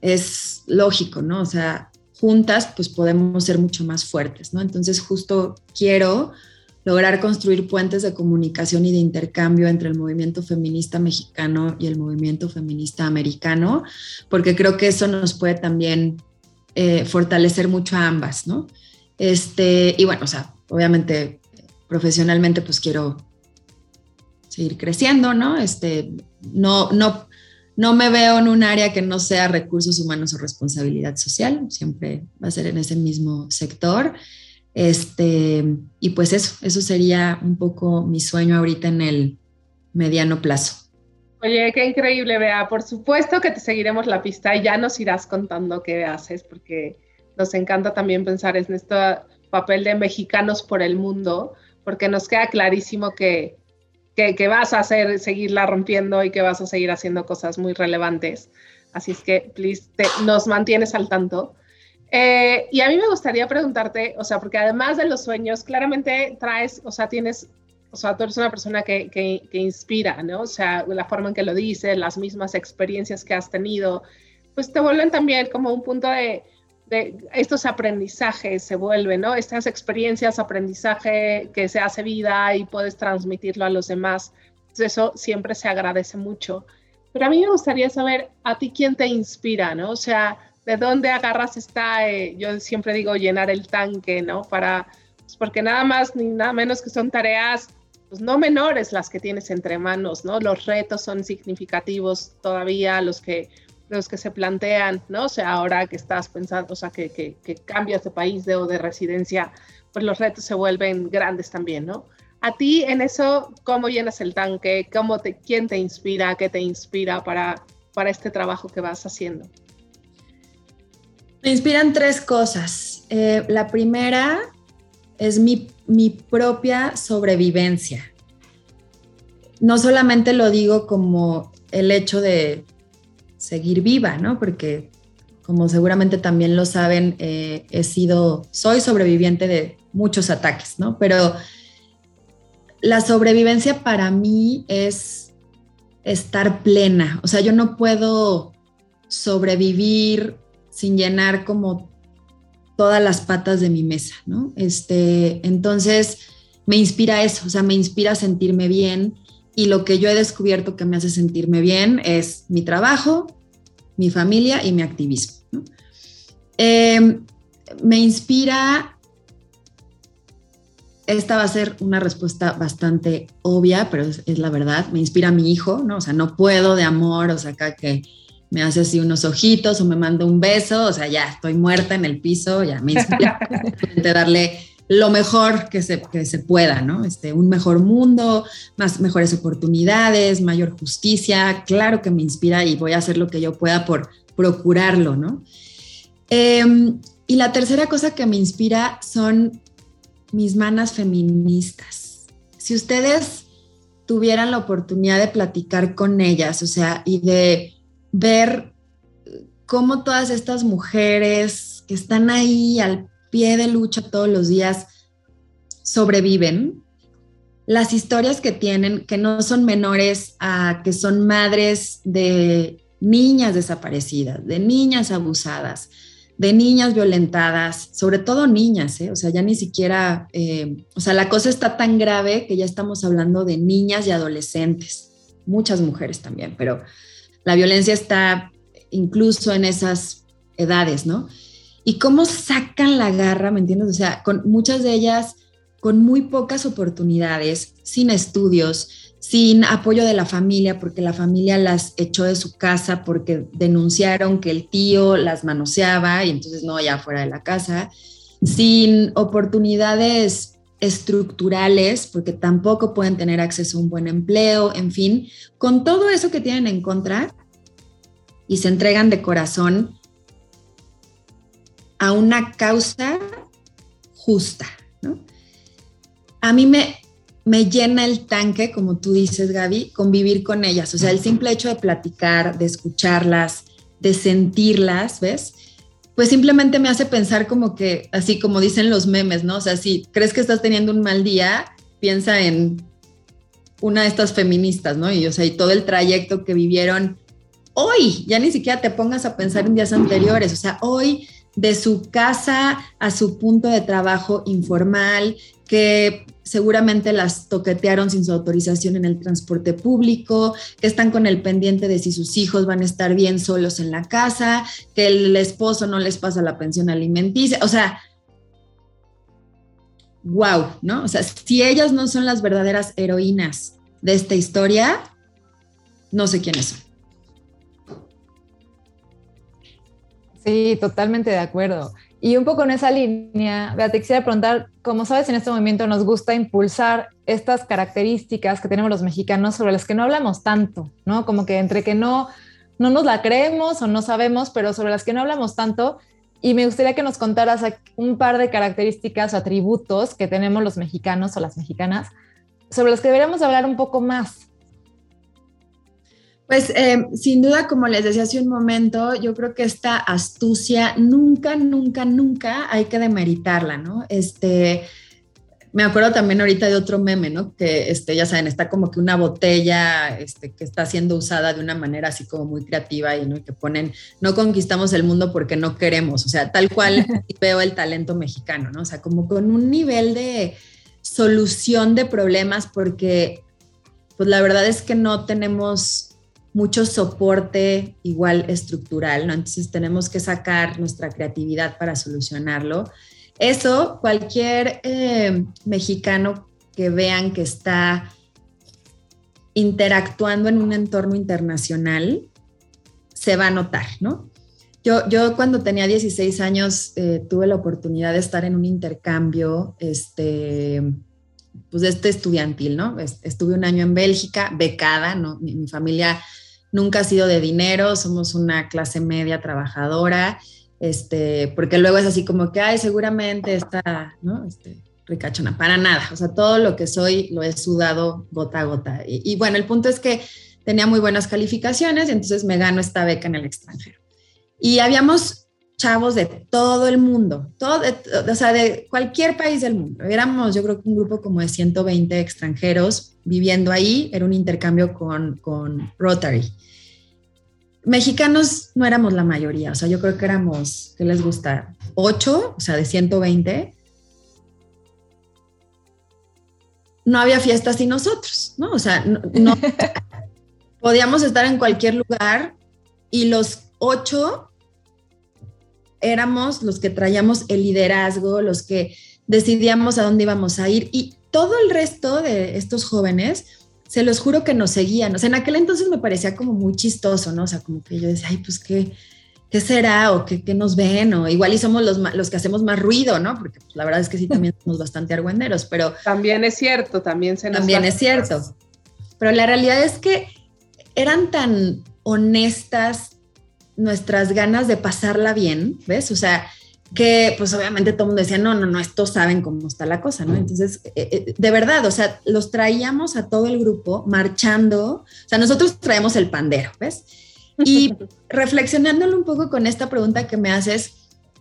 S4: es lógico, ¿no? O sea, juntas pues podemos ser mucho más fuertes, ¿no? Entonces justo quiero lograr construir puentes de comunicación y de intercambio entre el movimiento feminista mexicano y el movimiento feminista americano, porque creo que eso nos puede también eh, fortalecer mucho a ambas, ¿no? Este, y bueno, o sea, obviamente profesionalmente pues quiero seguir creciendo, ¿no? Este, no, no, no me veo en un área que no sea recursos humanos o responsabilidad social, siempre va a ser en ese mismo sector. Este, y pues eso, eso sería un poco mi sueño ahorita en el mediano plazo.
S2: Oye, qué increíble, Bea. Por supuesto que te seguiremos la pista y ya nos irás contando qué haces, porque nos encanta también pensar en este papel de mexicanos por el mundo, porque nos queda clarísimo que que, vas a hacer, seguirla rompiendo y que vas a seguir haciendo cosas muy relevantes. Así es que, please, nos mantienes al tanto. Eh, y a mí me gustaría preguntarte, o sea, porque además de los sueños, claramente traes, o sea, tienes, o sea, tú eres una persona que, que, que inspira, ¿no? O sea, la forma en que lo dices, las mismas experiencias que has tenido, pues te vuelven también como un punto de, de estos aprendizajes se vuelven, ¿no? Estas experiencias, aprendizaje que se hace vida y puedes transmitirlo a los demás. eso siempre se agradece mucho. Pero a mí me gustaría saber a ti quién te inspira, ¿no? O sea, ¿de dónde agarras esta, eh, yo siempre digo, llenar el tanque, ¿no? Para, pues porque nada más ni nada menos que son tareas, pues no menores las que tienes entre manos, ¿no? Los retos son significativos todavía, los que los que se plantean, ¿no? O sea, ahora que estás pensando, o sea, que, que, cambias de país de, o de residencia, pues los retos se vuelven grandes también, ¿no? A ti en eso, ¿cómo llenas el tanque? ¿Cómo te, ¿Quién te inspira? ¿Qué te inspira para, para este trabajo que vas haciendo?
S4: Me inspiran tres cosas. Eh, la primera es mi, mi propia sobrevivencia. No solamente lo digo como el hecho de seguir viva, ¿no? Porque como seguramente también lo saben, eh, he sido, soy sobreviviente de muchos ataques, ¿no? Pero la sobrevivencia para mí es estar plena, o sea, yo no puedo sobrevivir sin llenar como todas las patas de mi mesa, ¿no? Este, entonces me inspira eso, o sea, me inspira sentirme bien y lo que yo he descubierto que me hace sentirme bien es mi trabajo, mi familia y mi activismo. Em, me inspira, esta va a ser una respuesta bastante obvia, pero es, la verdad, me inspira mi hijo, ¿no? O sea, no puedo de amor, o sea, acá que me hace así unos ojitos o me manda un beso, o sea, ya estoy muerta en el piso, ya me inspira [laughs] darle lo mejor que se, que se pueda, ¿no? Este, un mejor mundo, más, mejores oportunidades, mayor justicia, claro que me inspira y voy a hacer lo que yo pueda por procurarlo, ¿no? Em, y la tercera cosa que me inspira son mis manas feministas. Si ustedes tuvieran la oportunidad de platicar con ellas, o sea, y de ver cómo todas estas mujeres que están ahí al pie de lucha todos los días sobreviven, las historias que tienen, que no son menores a que son madres de niñas desaparecidas, de niñas abusadas, de niñas violentadas, sobre todo niñas, ¿eh? o sea, ya ni siquiera, eh, o sea, la cosa está tan grave que ya estamos hablando de niñas y adolescentes, muchas mujeres también, pero la violencia está incluso en esas edades, ¿no? Y cómo sacan la garra, ¿me entiendes? O sea, con muchas de ellas con muy pocas oportunidades, sin estudios, sin apoyo de la familia, porque la familia las echó de su casa porque denunciaron que el tío las manoseaba y entonces no, ya fuera de la casa, sin oportunidades estructurales, porque tampoco pueden tener acceso a un buen empleo, en fin, con todo eso que tienen en contra y se entregan de corazón a una causa justa, ¿no? A mí me, me llena el tanque, como tú dices, Gaby, convivir con ellas. O sea, el simple hecho de platicar, de escucharlas, de sentirlas, ¿ves? pues simplemente me hace pensar como que, así como dicen los memes, ¿no? O sea, si crees que estás teniendo un mal día, piensa en una de estas feministas, ¿no? Y, o sea, y todo el trayecto que vivieron hoy, ya ni siquiera te pongas a pensar en días anteriores, o sea, hoy de su casa a su punto de trabajo informal, que seguramente las toquetearon sin su autorización en el transporte público, que están con el pendiente de si sus hijos van a estar bien solos en la casa, que el esposo no les pasa la pensión alimenticia, o sea, wow, ¿no? O sea, si ellas no son las verdaderas heroínas de esta historia, no sé quiénes son.
S3: Sí, totalmente de acuerdo. Y un poco en esa línea, Beatriz, quisiera preguntar, como sabes, en este movimiento nos gusta impulsar estas características que tenemos los mexicanos sobre las que no hablamos tanto, ¿no? Como que entre que no, no nos la creemos o no sabemos, pero sobre las que no hablamos tanto. Y me gustaría que nos contaras un par de características o atributos que tenemos los mexicanos o las mexicanas, sobre las que deberíamos hablar un poco más.
S4: Pues eh, sin duda, como les decía hace un momento, yo creo que esta astucia nunca, nunca, nunca hay que demeritarla, ¿no? Este, me acuerdo también ahorita de otro meme, ¿no? Que, este, ya saben, está como que una botella este, que está siendo usada de una manera así como muy creativa y, que ponen, no conquistamos el mundo porque no queremos, o sea, tal cual [laughs] veo el talento mexicano, ¿no? O sea, como con un nivel de solución de problemas porque, pues la verdad es que no tenemos mucho soporte igual estructural, ¿no? Entonces tenemos que sacar nuestra creatividad para solucionarlo. Eso, cualquier eh, mexicano que vean que está interactuando en un entorno internacional, se va a notar, ¿no? Yo, yo cuando tenía 16 años eh, tuve la oportunidad de estar en un intercambio, este, pues este estudiantil, ¿no? Estuve un año en Bélgica, becada, ¿no? Mi, familia nunca ha sido de dinero, somos una clase media trabajadora, este, porque luego es así como que, ay, seguramente está, ¿no? Este, ricachona, para nada, o sea, todo lo que soy lo he sudado gota a gota. Y, bueno, el punto es que tenía muy buenas calificaciones y entonces me gano esta beca en el extranjero. Y habíamos chavos de todo el mundo, todo, o sea, de cualquier país del mundo. Éramos, yo creo que un grupo como de 120 extranjeros viviendo ahí, era un intercambio con, con Rotary. Mexicanos no éramos la mayoría, o sea, yo creo que éramos, ¿qué les gusta? 8, o sea, de 120 no había fiestas sin nosotros, ¿no? O sea, no, [laughs] podíamos estar en cualquier lugar y los ocho éramos los que traíamos el liderazgo, los que decidíamos a dónde íbamos a ir y todo el resto de estos jóvenes, se los juro que nos seguían. O sea, en aquel entonces me parecía como muy chistoso, ¿no? O sea, como que yo decía, ay, pues qué, ¿qué será? ¿O qué, nos ven? O igual y somos los, los que hacemos más ruido, ¿no? Porque pues, la verdad es que sí, [laughs] también somos bastante argüenderos, pero...
S2: También es cierto, también se nos...
S4: También es cierto. Pero la realidad es que eran tan honestas nuestras ganas de pasarla bien, ¿ves? O sea, que pues obviamente todo el mundo decía, no, no, no, estos saben cómo está la cosa, ¿no? Entonces, eh, eh, de verdad, o sea, los traíamos a todo el grupo marchando, o sea, nosotros traemos el pandero, ¿ves? Y [laughs] reflexionándolo un poco con esta pregunta que me haces,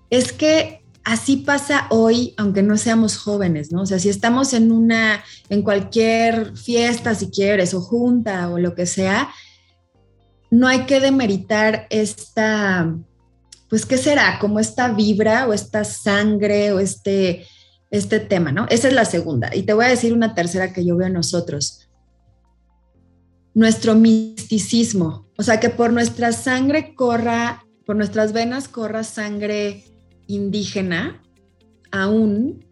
S4: es que así pasa hoy, aunque no seamos jóvenes, ¿no? O sea, si estamos en una, en cualquier fiesta, si quieres, o junta o lo que sea, no hay que demeritar esta, pues, ¿qué será? Como esta vibra o esta sangre o este, este tema, ¿no? Esa es la segunda. Y te voy a decir una tercera que yo veo en nosotros. Nuestro misticismo, o sea, que por nuestra sangre corra, por nuestras venas corra sangre indígena, aún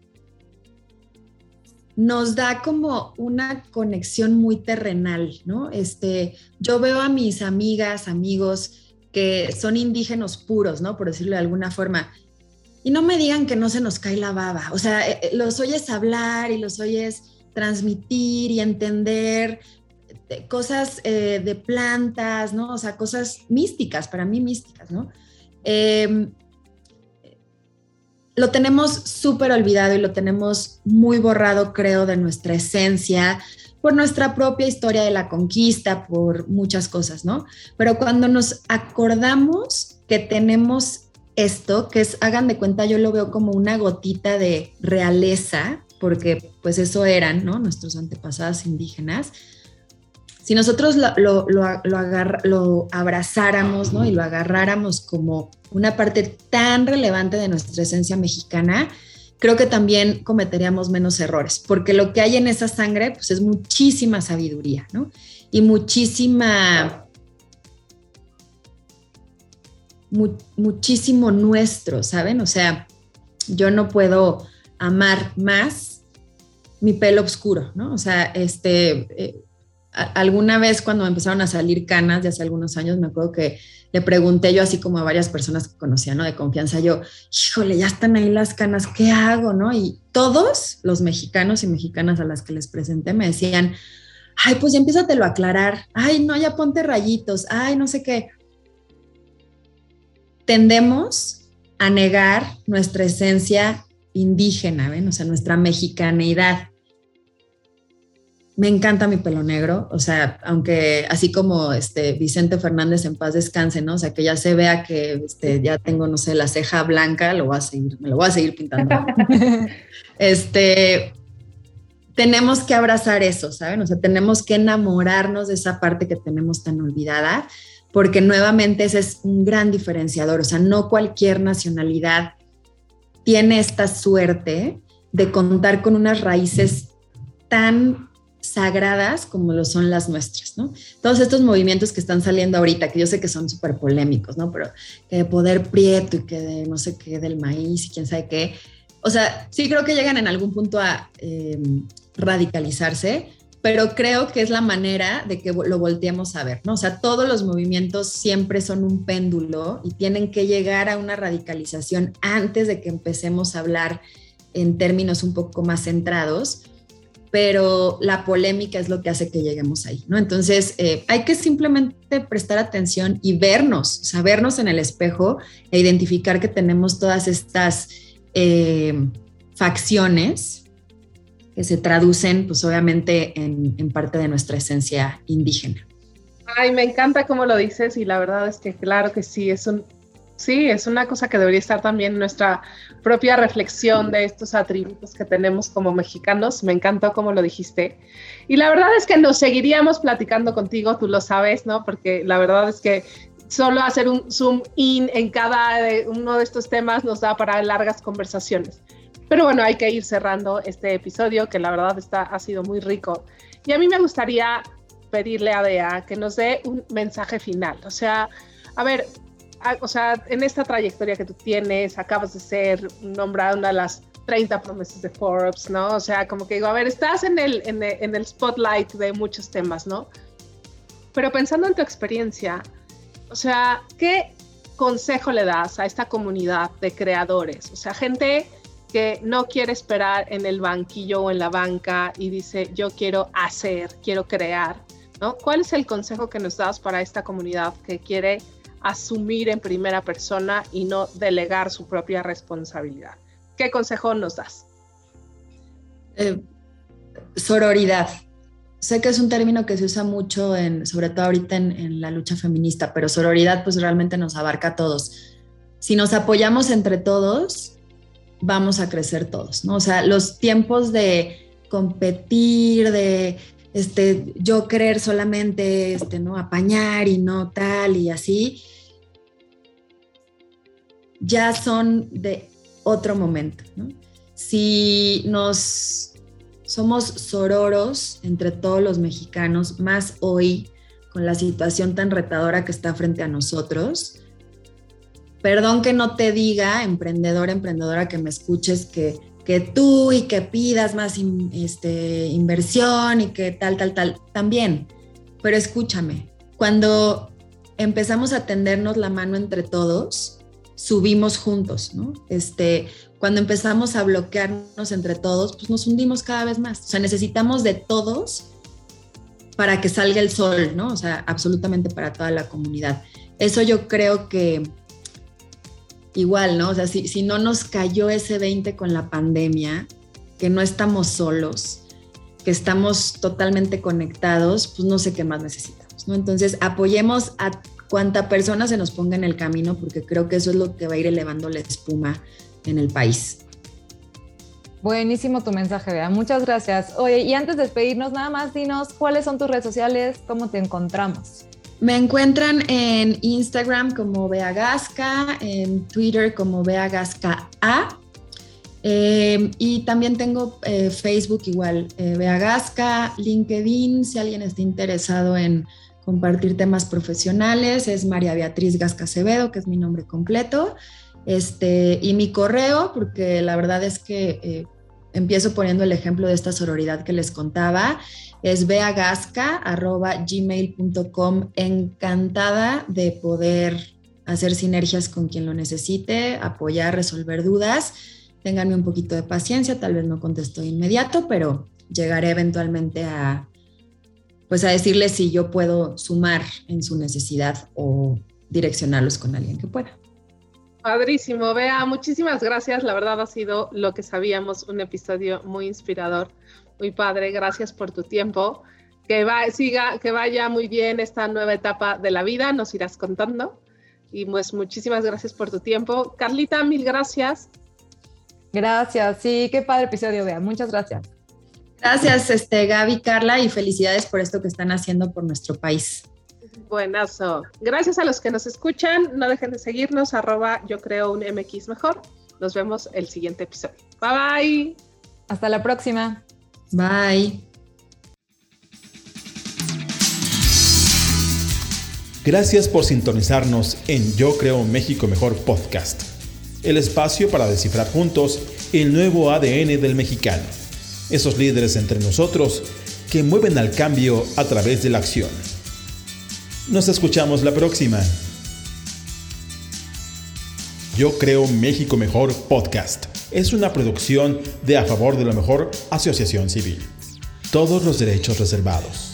S4: nos da como una conexión muy terrenal, ¿no? Este, yo veo a mis amigas, amigos que son indígenas puros, ¿no? Por decirlo de alguna forma. Y no me digan que no se nos cae la baba. O sea, eh, eh, los oyes hablar y los oyes transmitir y entender cosas eh, de plantas, ¿no? O sea, cosas místicas, para mí místicas, ¿no? Em, lo tenemos súper olvidado y lo tenemos muy borrado, creo, de nuestra esencia, por nuestra propia historia de la conquista, por muchas cosas, ¿no? Pero cuando nos acordamos que tenemos esto, que es, hagan de cuenta, yo lo veo como una gotita de realeza, porque pues eso eran, ¿no? Nuestros antepasados indígenas, si nosotros lo, lo, abrazáramos ¿no? y lo agarráramos como una parte tan relevante de nuestra esencia mexicana, creo que también cometeríamos menos errores, porque lo que hay en esa sangre pues, es muchísima sabiduría ¿no? y muchísima... muchísimo nuestro, ¿saben? O sea, yo no puedo amar más mi pelo oscuro, ¿no? O sea, este, eh, alguna vez cuando empezaron a salir canas de hace algunos años, me acuerdo que le pregunté yo así como a varias personas que conocía, ¿no? De confianza, yo, híjole, ya están ahí las canas, ¿qué hago, no? Y todos los mexicanos y mexicanas a las que les presenté me decían, ay, pues ya empiézatelo a aclarar, ay, no, ya ponte rayitos, ay, no sé qué. Tendemos a negar nuestra esencia indígena, ¿ven? O sea, nuestra mexicaneidad me encanta mi pelo negro, o sea, aunque así como este Vicente Fernández en paz descanse, ¿no? O sea, que ya se vea que este, ya tengo, no sé, la ceja blanca, lo voy a seguir, me lo voy a seguir pintando. [laughs] este, tenemos que abrazar eso, ¿saben? O sea, tenemos que enamorarnos de esa parte que tenemos tan olvidada, porque nuevamente ese es un gran diferenciador, o sea, no cualquier nacionalidad tiene esta suerte de contar con unas raíces tan sagradas como lo son las nuestras, ¿no? Todos estos movimientos que están saliendo ahorita, que yo sé que son súper polémicos, ¿no? Pero que de poder prieto y que de no sé qué del maíz y quién sabe qué. O sea, sí creo que llegan en algún punto a em, radicalizarse, pero creo que es la manera de que lo volteemos a ver, ¿no? O sea, todos los movimientos siempre son un péndulo y tienen que llegar a una radicalización antes de que empecemos a hablar en términos un poco más centrados, pero la polémica es lo que hace que lleguemos ahí, ¿no? Entonces, eh, hay que simplemente prestar atención y vernos, sabernos en el espejo e identificar que tenemos todas estas eh, facciones que se traducen, pues obviamente, en, en, parte de nuestra esencia indígena.
S2: Ay, me encanta cómo lo dices y la verdad es que claro que sí, es un, sí, es una cosa que debería estar también nuestra propia reflexión de estos atributos que tenemos como mexicanos. Me encantó cómo lo dijiste. Y la verdad es que nos seguiríamos platicando contigo, tú lo sabes, ¿no? Porque la verdad es que solo hacer un zoom in en cada uno de estos temas nos da para largas conversaciones. Pero bueno, hay que ir cerrando este episodio que la verdad está, ha sido muy rico. Y a mí me gustaría pedirle a Bea que nos dé un mensaje final. O sea, a ver, o sea, en esta trayectoria que tú tienes, acabas de ser nombrada una de las 30 promesas de Forbes, ¿no? O sea, como que digo, a ver, estás en el, en el, en el spotlight de muchos temas, ¿no? Pero pensando en tu experiencia, o sea, ¿qué consejo le das a esta comunidad de creadores? O sea, gente que no quiere esperar en el banquillo o en la banca y dice, yo quiero hacer, quiero crear, ¿no? ¿Cuál es el consejo que nos das para esta comunidad que quiere asumir en primera persona y no delegar su propia responsabilidad? ¿Qué consejo nos das?
S4: Eh, sororidad. Sé que es un término que se usa mucho, en, sobre todo ahorita en, en la lucha feminista, pero sororidad pues realmente nos abarca a todos. Si nos apoyamos entre todos, vamos a crecer todos, ¿no? O sea, los tiempos de competir, de este, yo querer solamente, este, ¿no? Apañar y no tal y así, ya son de otro momento. Si nos somos sororos entre todos los mexicanos, más hoy con la situación tan retadora que está frente a nosotros, perdón que no te diga, emprendedor, emprendedora, que me escuches que, que tú y que pidas más este, inversión y que tal, tal, tal, también. Pero escúchame, cuando empezamos a tendernos la mano entre todos, subimos juntos, ¿no? Este, cuando empezamos a bloquearnos entre todos, pues nos hundimos cada vez más. O sea, necesitamos de todos para que salga el sol, ¿no? O sea, absolutamente para toda la comunidad. Eso yo creo que igual, ¿no? O sea, si, si no nos cayó ese 20 con la pandemia, que no estamos solos, que estamos totalmente conectados, pues no sé qué más necesitamos, ¿no? Entonces, apoyemos a cuanta persona se nos ponga en el camino, porque creo que eso es lo que va a ir elevando la espuma en el país.
S3: Buenísimo tu mensaje, Bea. Muchas gracias. Oye, y antes de despedirnos, nada más dinos cuáles son tus redes sociales, cómo te encontramos.
S4: Me encuentran en Instagram como Beagasca, en Twitter como Beagasca A. Eh, y también tengo eh, Facebook igual, eh, Beagasca, LinkedIn, si alguien está interesado en compartir temas profesionales, es María Beatriz Gasca Acevedo, que es mi nombre completo. Este, y mi correo, porque la verdad es que empiezo poniendo el ejemplo de esta sororidad que les contaba, es beagasca.gmail.com. Encantada de poder hacer sinergias con quien lo necesite, apoyar, resolver dudas. Ténganme un poquito de paciencia, tal vez no contesto inmediato, pero llegaré eventualmente a pues a decirles si yo puedo sumar en su necesidad o direccionarlos con alguien que pueda.
S2: Padrísimo, Bea, muchísimas gracias. La verdad ha sido lo que sabíamos, un episodio muy inspirador, muy padre. Gracias por tu tiempo. Que va, siga, que vaya muy bien esta nueva etapa de la vida, nos irás contando. Y pues muchísimas gracias por tu tiempo. Carlita, mil gracias.
S3: Gracias, sí, qué padre episodio, Bea. Muchas gracias.
S4: Gracias, este, Gaby, Carla, y felicidades por esto que están haciendo por nuestro país.
S2: Buenazo. Gracias a los que nos escuchan. No dejen de seguirnos, arroba yo creo un MX mejor. Nos vemos el siguiente episodio. Bye bye.
S3: Hasta la próxima.
S4: Bye.
S1: Gracias por sintonizarnos en Yo Creo México Mejor Podcast, el espacio para descifrar juntos el nuevo ADN del mexicano, esos líderes entre nosotros que mueven al cambio a través de la acción. Nos escuchamos la próxima. Yo creo México Mejor Podcast. Es una producción de A Favor de lo Mejor Asociación Civil. Todos los derechos reservados.